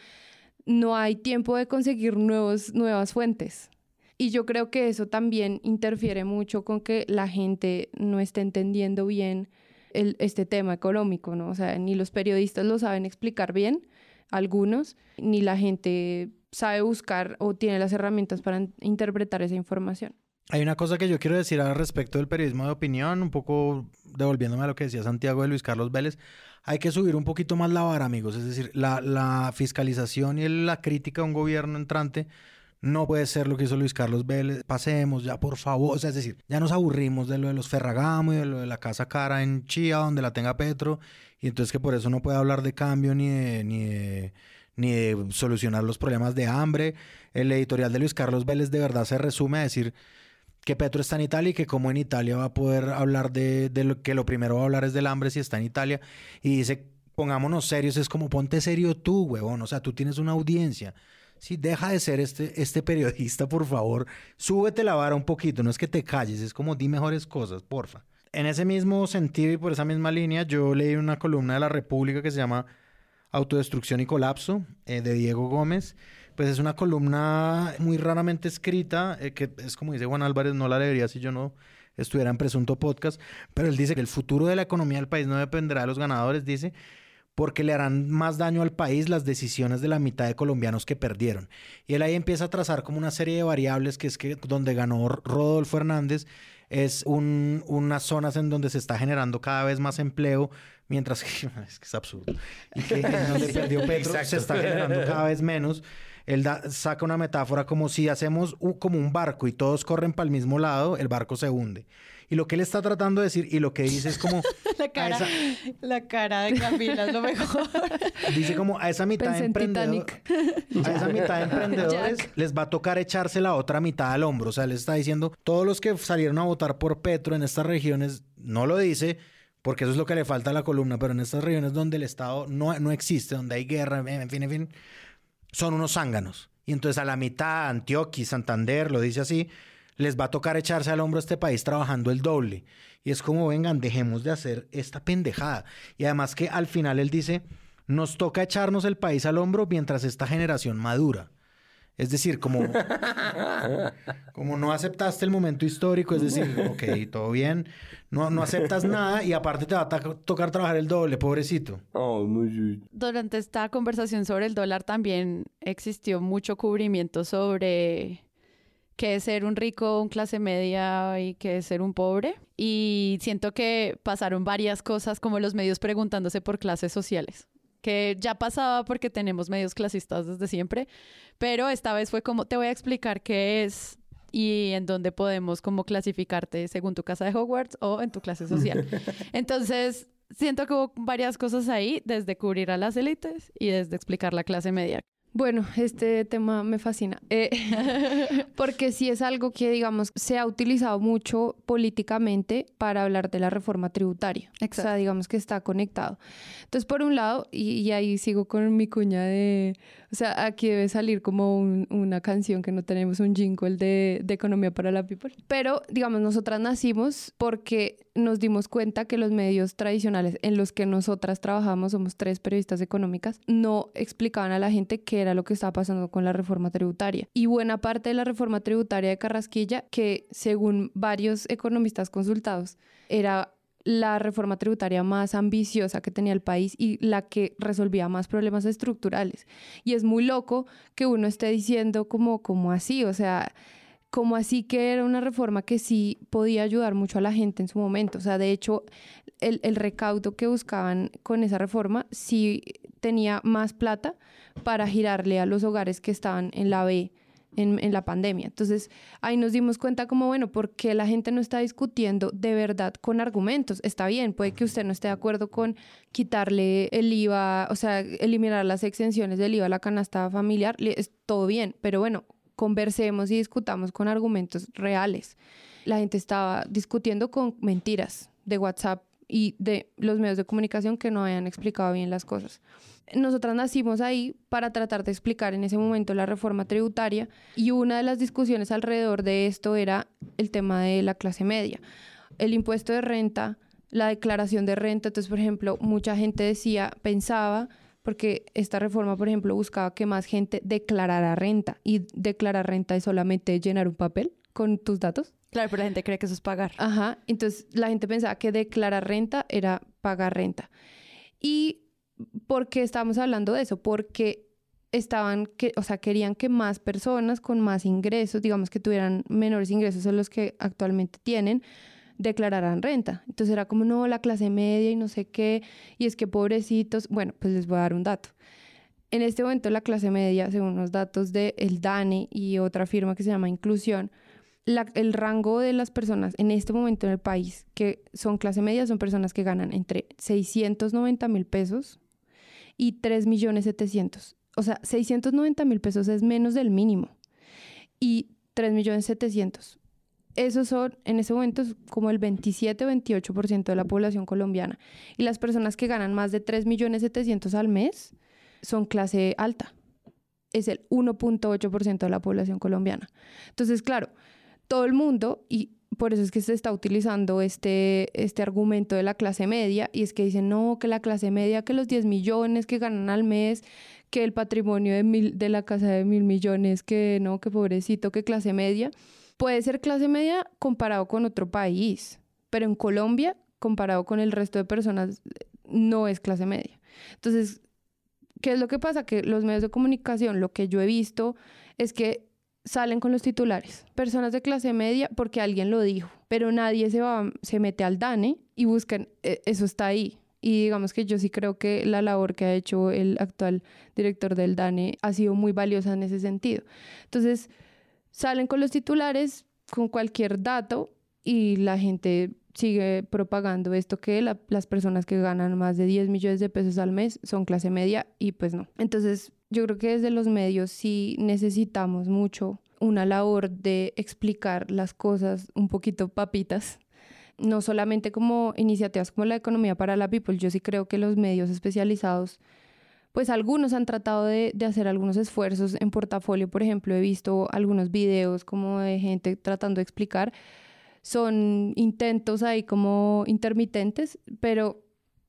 S4: no hay tiempo de conseguir nuevos, nuevas fuentes. Y yo creo que eso también interfiere mucho con que la gente no esté entendiendo bien este tema económico, ¿no? O sea, ni los periodistas lo saben explicar bien, algunos, ni la gente sabe buscar o tiene las herramientas para interpretar esa información.
S3: Hay una cosa que yo quiero decir al respecto del periodismo de opinión, un poco devolviéndome a lo que decía Santiago de Luis Carlos Vélez. Hay que subir un poquito más la vara, amigos. Es decir, la, la fiscalización y la crítica a un gobierno entrante no puede ser lo que hizo Luis Carlos Vélez. Pasemos ya, por favor. O sea, es decir, ya nos aburrimos de lo de los Ferragamo y de lo de la Casa Cara en Chía, donde la tenga Petro. Y entonces que por eso no puede hablar de cambio ni de, ni de, ni de solucionar los problemas de hambre. El editorial de Luis Carlos Vélez de verdad se resume a decir que Petro está en Italia y que como en Italia va a poder hablar de, de lo que lo primero va a hablar es del hambre si está en Italia. Y dice, pongámonos serios, es como ponte serio tú, huevón. O sea, tú tienes una audiencia. Sí, deja de ser este, este periodista, por favor. Súbete la vara un poquito. No es que te calles, es como di mejores cosas, porfa. En ese mismo sentido y por esa misma línea, yo leí una columna de La República que se llama Autodestrucción y Colapso, eh, de Diego Gómez. Pues es una columna muy raramente escrita, eh, que es como dice Juan Álvarez, no la leería si yo no estuviera en Presunto Podcast, pero él dice que el futuro de la economía del país no dependerá de los ganadores, dice, porque le harán más daño al país las decisiones de la mitad de colombianos que perdieron. Y él ahí empieza a trazar como una serie de variables que es que donde ganó Rodolfo Hernández es un, unas zonas en donde se está generando cada vez más empleo, mientras que [LAUGHS] es, que es absurdo. Y que en donde [LAUGHS] perdió Petro se está generando cada vez menos. Él saca una metáfora como si hacemos como un barco y todos corren para el mismo lado, el barco se hunde. Y lo que él está tratando de decir y lo que dice es como... [LAUGHS]
S1: la, cara, la cara de Camila es lo mejor. [LAUGHS]
S3: dice como a esa mitad de emprendedores... A esa [LAUGHS] mitad de emprendedores les va a tocar echarse la otra mitad al hombro. O sea, les está diciendo, todos los que salieron a votar por Petro en estas regiones, no lo dice, porque eso es lo que le falta a la columna, pero en estas regiones donde el Estado no, no existe, donde hay guerra, en fin, en fin, son unos zánganos. Y entonces a la mitad, Antioquia, Santander, lo dice así, les va a tocar echarse al hombro a este país trabajando el doble. Y es como, vengan, dejemos de hacer esta pendejada. Y además que al final él dice, nos toca echarnos el país al hombro mientras esta generación madura. Es decir, como, [LAUGHS] como no aceptaste el momento histórico, es decir, ok, todo bien, no, no aceptas nada y aparte te va a tocar trabajar el doble, pobrecito.
S2: Oh,
S1: Durante esta conversación sobre el dólar también existió mucho cubrimiento sobre qué es ser un rico, un clase media y qué es ser un pobre. Y siento que pasaron varias cosas como los medios preguntándose por clases sociales que ya pasaba porque tenemos medios clasistas desde siempre, pero esta vez fue como te voy a explicar qué es y en dónde podemos como clasificarte según tu casa de Hogwarts o en tu clase social. [LAUGHS] Entonces, siento que hubo varias cosas ahí, desde cubrir a las élites y desde explicar la clase media.
S4: Bueno, este tema me fascina, eh, [LAUGHS] porque sí es algo que, digamos, se ha utilizado mucho políticamente para hablar de la reforma tributaria. Exacto. O sea, digamos que está conectado. Entonces, por un lado, y, ahí sigo con mi cuña de, o sea, aquí debe salir como una canción que no tenemos un jingle de, de Economía para la People. Pero, digamos, nosotras nacimos porque nos dimos cuenta que los medios tradicionales en los que nosotras trabajamos, somos tres periodistas económicas, no explicaban a la gente qué era lo que estaba pasando con la reforma tributaria. Y buena parte de la reforma tributaria de Carrasquilla, que según varios economistas consultados, era la reforma tributaria más ambiciosa que tenía el país y la que resolvía más problemas estructurales. Y es muy loco que uno esté diciendo como, como así, o sea, como así que era una reforma que sí podía ayudar mucho a la gente en su momento. O sea, de hecho, el, el recaudo que buscaban con esa reforma sí tenía más plata para girarle a los hogares que estaban en la B en, en, la pandemia. Entonces ahí nos dimos cuenta como, bueno, ¿por qué la gente no está discutiendo de verdad con argumentos? Está bien, puede que usted no esté de acuerdo con quitarle el IVA, o sea, eliminar las exenciones del IVA a la canasta familiar, es todo bien, pero bueno, conversemos y discutamos con argumentos reales. La gente estaba discutiendo con mentiras de WhatsApp y de los medios de comunicación que no habían explicado bien las cosas. Nosotras nacimos ahí para tratar de explicar en ese momento la reforma tributaria y una de las discusiones alrededor de esto era el tema de la clase media. El impuesto de renta, la declaración de renta, entonces por ejemplo, mucha gente decía, pensaba porque esta reforma, por ejemplo, buscaba que más gente declarara renta y declarar renta es solamente llenar un papel con tus datos.
S1: Claro, pero la gente cree que eso es pagar.
S4: Ajá, entonces la gente pensaba que declarar renta era pagar renta. ¿Y por qué estábamos hablando de eso? Porque estaban, que, o sea, querían que más personas con más ingresos, digamos que tuvieran menores ingresos a los que actualmente tienen, declararán renta. Entonces era como, no, la clase media y no sé qué, y es que pobrecitos, bueno, pues les voy a dar un dato. En este momento la clase media, según los datos de el DANE y otra firma que se llama Inclusión, el rango de las personas en este momento en el país que son clase media son personas que ganan entre 690 mil pesos y 3 millones 700. O sea, 690 mil pesos es menos del mínimo y 3 millones 700 esos son en ese momento como el 27 o 28% de la población colombiana. Y las personas que ganan más de 3 millones 700 al mes son clase alta. Es el 1.8% de la población colombiana. Entonces, claro, todo el mundo, y por eso es que se está utilizando este, este argumento de la clase media y es que dicen, no, que la clase media, que los 10 millones que ganan al mes, que el patrimonio de, mil, de la casa de mil millones, que no, que pobrecito, que clase media. Puede ser clase media comparado con otro país, pero en Colombia, comparado con el resto de personas, no es clase media. Entonces, ¿qué es lo que pasa? Que los medios de comunicación, lo que yo he visto es que salen con los titulares. Personas de clase media porque alguien lo dijo, pero nadie se va, se mete al DANE y buscan, e, eso está ahí. Y digamos que yo sí creo que la labor que ha hecho el actual director del DANE ha sido muy valiosa en ese sentido. Entonces, salen con los titulares, con cualquier dato, y la gente sigue propagando esto que las personas que ganan más de 10 millones de pesos al mes son clase media y pues no. Entonces, yo creo que desde los medios sí necesitamos mucho una labor de explicar las cosas un poquito papitas, no solamente como iniciativas como la economía para la people, yo sí creo que los medios especializados, pues algunos han tratado de, hacer algunos esfuerzos en portafolio, por ejemplo, he visto algunos videos como de gente tratando de explicar, son intentos ahí como intermitentes, pero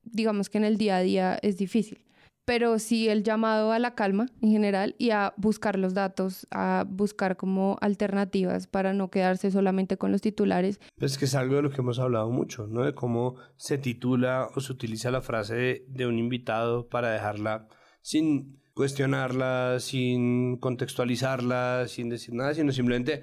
S4: digamos que en el día a día es difícil pero sí el llamado a la calma en general y a buscar los datos, a buscar como alternativas para no quedarse solamente con los titulares.
S2: Pues que es algo de lo que hemos hablado mucho, ¿no? De cómo se titula o se utiliza la frase de, un invitado para dejarla sin cuestionarla, sin contextualizarla, sin decir nada, sino simplemente,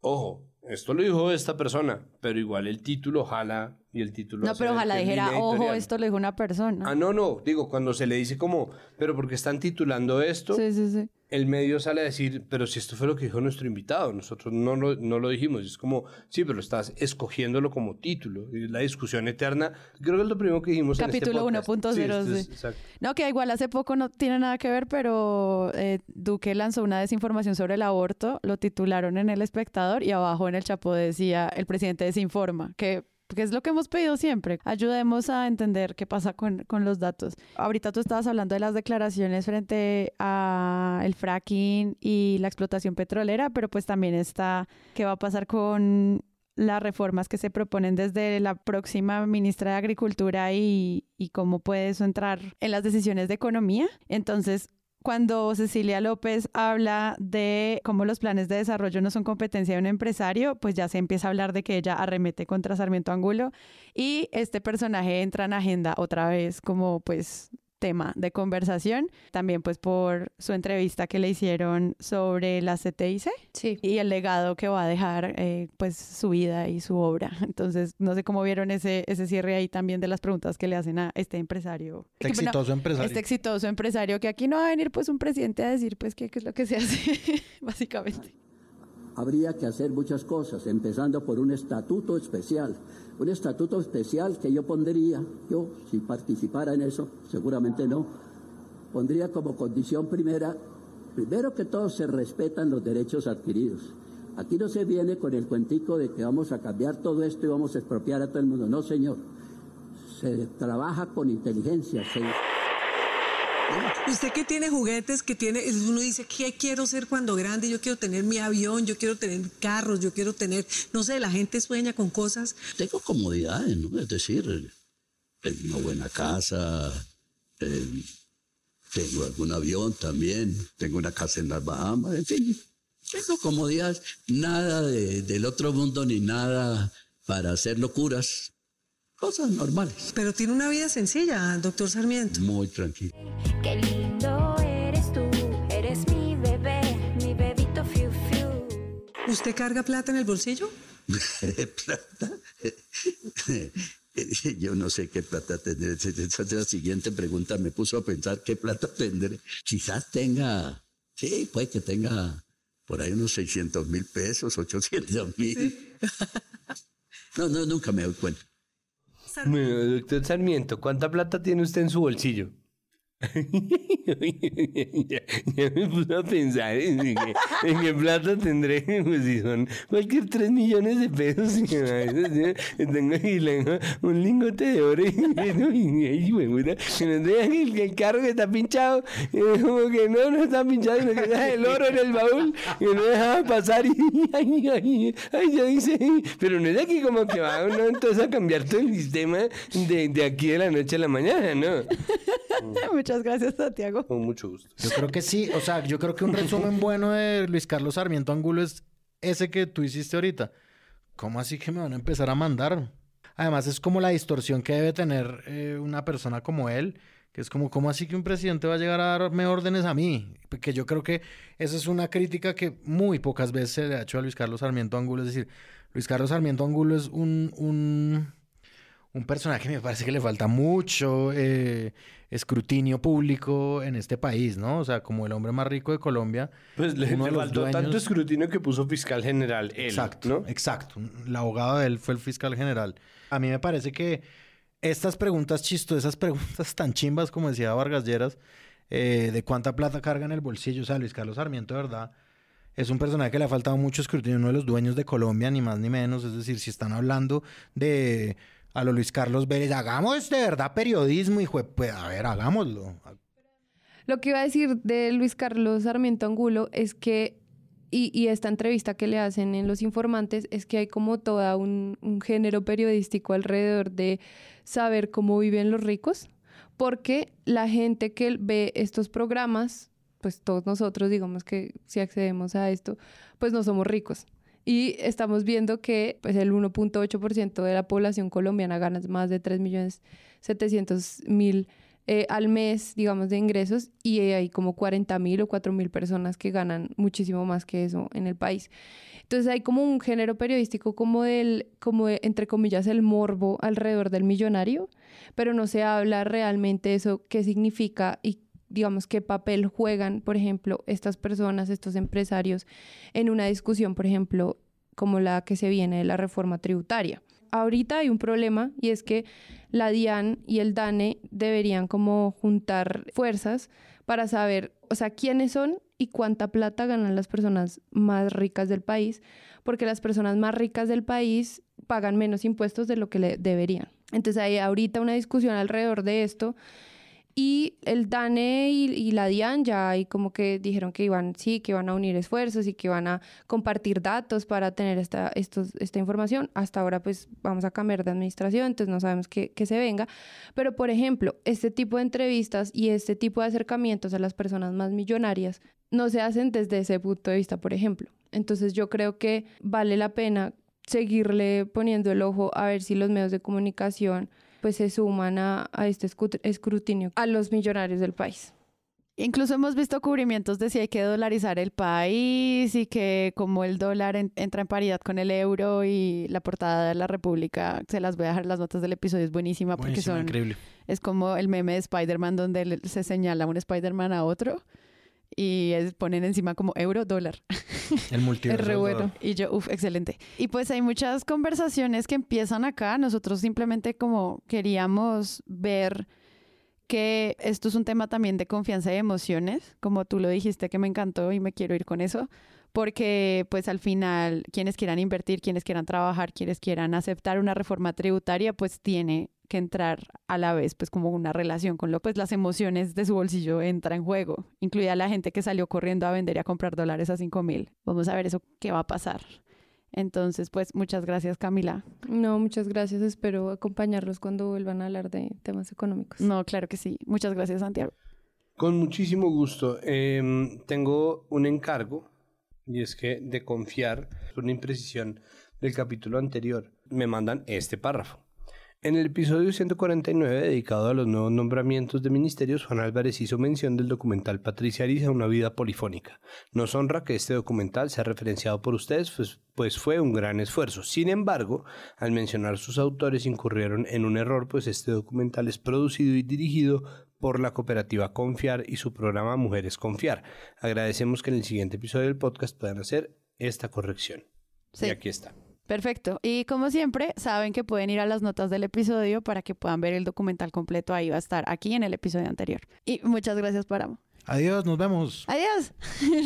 S2: ojo, esto lo dijo esta persona, pero igual el título jala y el título...
S1: No, pero ojalá dijera, ojo, esto lo dijo una persona.
S2: Ah, no, no, digo, cuando se le dice como, pero porque están titulando esto,
S1: sí, sí, sí
S2: el medio sale a decir, pero si esto fue lo que dijo nuestro invitado, nosotros no lo, no lo dijimos. Es como, sí, pero estás escogiéndolo como título. Y la discusión eterna, creo que es lo primero que dijimos
S1: Capítulo
S2: en este 1.0.
S1: Sí, no, que igual hace poco no tiene nada que ver, pero eh, Duque lanzó una desinformación sobre el aborto, lo titularon en El Espectador y abajo en el chapo decía, el presidente desinforma, que que es lo que hemos pedido siempre. Ayudemos a entender qué pasa con, con, los datos. Ahorita tú estabas hablando de las declaraciones frente a el fracking y la explotación petrolera, pero pues también está qué va a pasar con las reformas que se proponen desde la próxima ministra de Agricultura y, y cómo puede eso entrar en las decisiones de economía. Entonces, cuando Cecilia López habla de cómo los planes de desarrollo no son competencia de un empresario, pues ya se empieza a hablar de que ella arremete contra Sarmiento Angulo y este personaje entra en agenda otra vez como pues tema de conversación, también pues por su entrevista que le hicieron sobre la CTIC
S4: sí.
S1: y el legado que va a dejar eh, pues su vida y su obra. [LAUGHS] Entonces, no sé cómo vieron ese, ese cierre ahí también de las preguntas que le hacen a este empresario.
S3: Este exitoso empresario.
S1: Este exitoso empresario que aquí no va a venir pues un presidente a decir pues qué, qué es lo que se hace, [LAUGHS] básicamente.
S13: Habría que hacer muchas cosas, empezando por un estatuto especial un estatuto especial que yo pondría, yo si participara en eso, seguramente no, pondría como condición primera, primero que todos se respetan los derechos adquiridos. Aquí no se viene con el cuentico de que vamos a cambiar todo esto y vamos a expropiar a todo el mundo. No, señor. Se trabaja con inteligencia. Se...
S11: Usted que tiene juguetes, que tiene, uno dice, ¿qué quiero ser cuando grande? Yo quiero tener mi avión, yo quiero tener carros, yo quiero tener, no sé, la gente sueña con cosas.
S13: Tengo comodidades, ¿no? Es decir, tengo una buena casa, eh, tengo algún avión también, tengo una casa en las Bahamas, en fin, tengo comodidades, nada del otro mundo ni nada para hacer locuras cosas normales.
S11: Pero tiene una vida sencilla, doctor Sarmiento.
S13: Muy tranquilo.
S14: Qué lindo eres tú, eres mi bebé, mi bebito fiu fiu.
S11: ¿Usted carga plata en el bolsillo? [LAUGHS]
S13: ¿Plata? [LAUGHS] Yo no sé qué plata tendré. La siguiente pregunta. Me puso a pensar qué plata tendré. Quizás tenga, sí, puede que tenga por ahí unos 600 mil pesos, 800 mil. [LAUGHS] No, no, nunca me doy cuenta.
S2: Bueno, doctor Sarmiento, ¿cuánta plata tiene usted en su bolsillo? Ya, me puse a pensar en qué, en qué plata tendré, pues si son cualquier 3 millones de pesos, y tengo aquí tengo un lingote de oro y, y, y, que no que el, que carro que está pinchado, eh, como que no, no está pinchado, sino que deja el oro en el baúl, y no dejaba pasar, y ay, ay, yo dice, pero no es aquí como que va uno entonces a cambiar todo el sistema de, de aquí de la noche a la mañana, ¿no? [LAUGHS]
S1: Muchas gracias, Santiago.
S2: Con mucho gusto.
S3: Yo creo que sí, o sea, yo creo que un resumen [LAUGHS] bueno de Luis Carlos Sarmiento Angulo es ese que tú hiciste ahorita. ¿Cómo así que me van a empezar a mandar? Además, es como la distorsión que debe tener eh, una persona como él, que es como, ¿cómo así que un presidente va a llegar a darme órdenes a mí? Porque yo creo que esa es una crítica que muy pocas veces se le ha hecho a Luis Carlos Sarmiento Angulo. Es decir, Luis Carlos Sarmiento Angulo es un, un, un personaje que me parece que le falta mucho eh, escrutinio público en este país, ¿no? O sea, como el hombre más rico de Colombia.
S2: Pues le, faltó tanto escrutinio que puso fiscal general él,
S3: Exacto,
S2: ¿no?
S3: exacto. El abogado de él fue el fiscal general. A mí me parece que estas preguntas chistosas, esas preguntas tan chimbas, como decía Vargas Lleras, eh, de cuánta plata carga en el bolsillo, o sea, Luis Carlos Sarmiento, de verdad, es un personaje que le ha faltado mucho escrutinio, uno de los dueños de Colombia, ni más ni menos. Es decir, si están hablando de a lo Luis Carlos Vélez, hagamos de verdad periodismo, hijo pues, a ver, hagámoslo.
S4: Lo que iba a decir de Luis Carlos Sarmiento Angulo es que, y, esta entrevista que le hacen en Los Informantes, es que hay como toda un, un género periodístico alrededor de saber cómo viven los ricos, porque la gente que ve estos programas, pues todos nosotros, digamos que si accedemos a esto, pues no somos ricos. Y estamos viendo que pues, el 1.8% de la población colombiana gana más de 3.700.000 eh, al mes, digamos, de ingresos y hay como 40.000 o 4.000 personas que ganan muchísimo más que eso en el país. Entonces hay como un género periodístico como del, como de, entre comillas, el morbo alrededor del millonario, pero no se habla realmente eso, qué significa y digamos, qué papel juegan, por ejemplo, estas personas, estos empresarios, en una discusión, por ejemplo, como la que se viene de la reforma tributaria. Ahorita hay un problema y es que la DIAN y el DANE deberían como juntar fuerzas para saber, o sea, quiénes son y cuánta plata ganan las personas más ricas del país, porque las personas más ricas del país pagan menos impuestos de lo que deberían. Entonces hay ahorita una discusión alrededor de esto y el DANE y, y, la DIAN ya ahí como que dijeron que iban, sí, que iban a unir esfuerzos y que iban a compartir datos para tener esta, estos, esta información. Hasta ahora pues vamos a cambiar de administración, entonces no sabemos qué se venga. Pero por ejemplo, este tipo de entrevistas y este tipo de acercamientos a las personas más millonarias no se hacen desde ese punto de vista, por ejemplo. Entonces yo creo que vale la pena seguirle poniendo el ojo a ver si los medios de comunicación pues se suman a, a este escrutinio a los millonarios del país.
S1: Incluso hemos visto cubrimientos de si hay que dolarizar el país y que como el dólar en, entra en paridad con el euro y la portada de la República, se las voy a dejar las notas del episodio, es buenísima porque
S3: Buenísimo,
S1: son...
S3: increíble.
S1: Es como el meme de Spider-Man donde se señala un Spider-Man a otro y es- ponen encima como euro, dólar.
S3: El [LAUGHS] multiverso.
S1: Es re bueno. Y yo, uff, excelente. Y pues hay muchas conversaciones que empiezan acá. Nosotros simplemente como queríamos ver que esto es un tema también de confianza y emociones, como tú lo dijiste que me encantó y me quiero ir con eso, porque pues al final quienes quieran invertir, quienes quieran trabajar, quienes quieran aceptar una reforma tributaria, pues tiene que entrar a la vez pues como una relación con lo pues las emociones de su bolsillo entra en juego, incluida la gente que salió corriendo a vender y a comprar dólares a 5 mil. Vamos a ver eso qué va a pasar. Entonces, pues muchas gracias Camila.
S4: No, muchas gracias. Espero acompañarlos cuando vuelvan a hablar de temas económicos.
S1: No, claro que sí. Muchas gracias Santiago.
S2: Con muchísimo gusto. Em, tengo un encargo y es que de confiar una imprecisión del capítulo anterior me mandan este párrafo. En el episodio 149 dedicado a los nuevos nombramientos de ministerios, Juan Álvarez hizo mención del documental Patricia Ariza, una vida polifónica. Nos honra que este documental sea referenciado por ustedes, pues, pues fue un gran esfuerzo. Sin embargo, al mencionar sus autores incurrieron en un error, pues este documental es producido y dirigido por la cooperativa Confiar y su programa Mujeres Confiar. Agradecemos que en el siguiente episodio del podcast puedan hacer esta corrección.
S1: Sí.
S2: Y aquí está.
S1: Perfecto. Y como siempre, saben que pueden ir a las notas del episodio para que puedan ver el documental completo. Ahí va a estar aquí en el episodio anterior. Y muchas gracias, Páramo.
S3: Adiós, nos vemos.
S1: Adiós.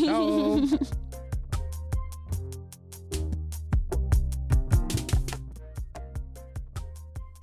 S3: Chao. [LAUGHS]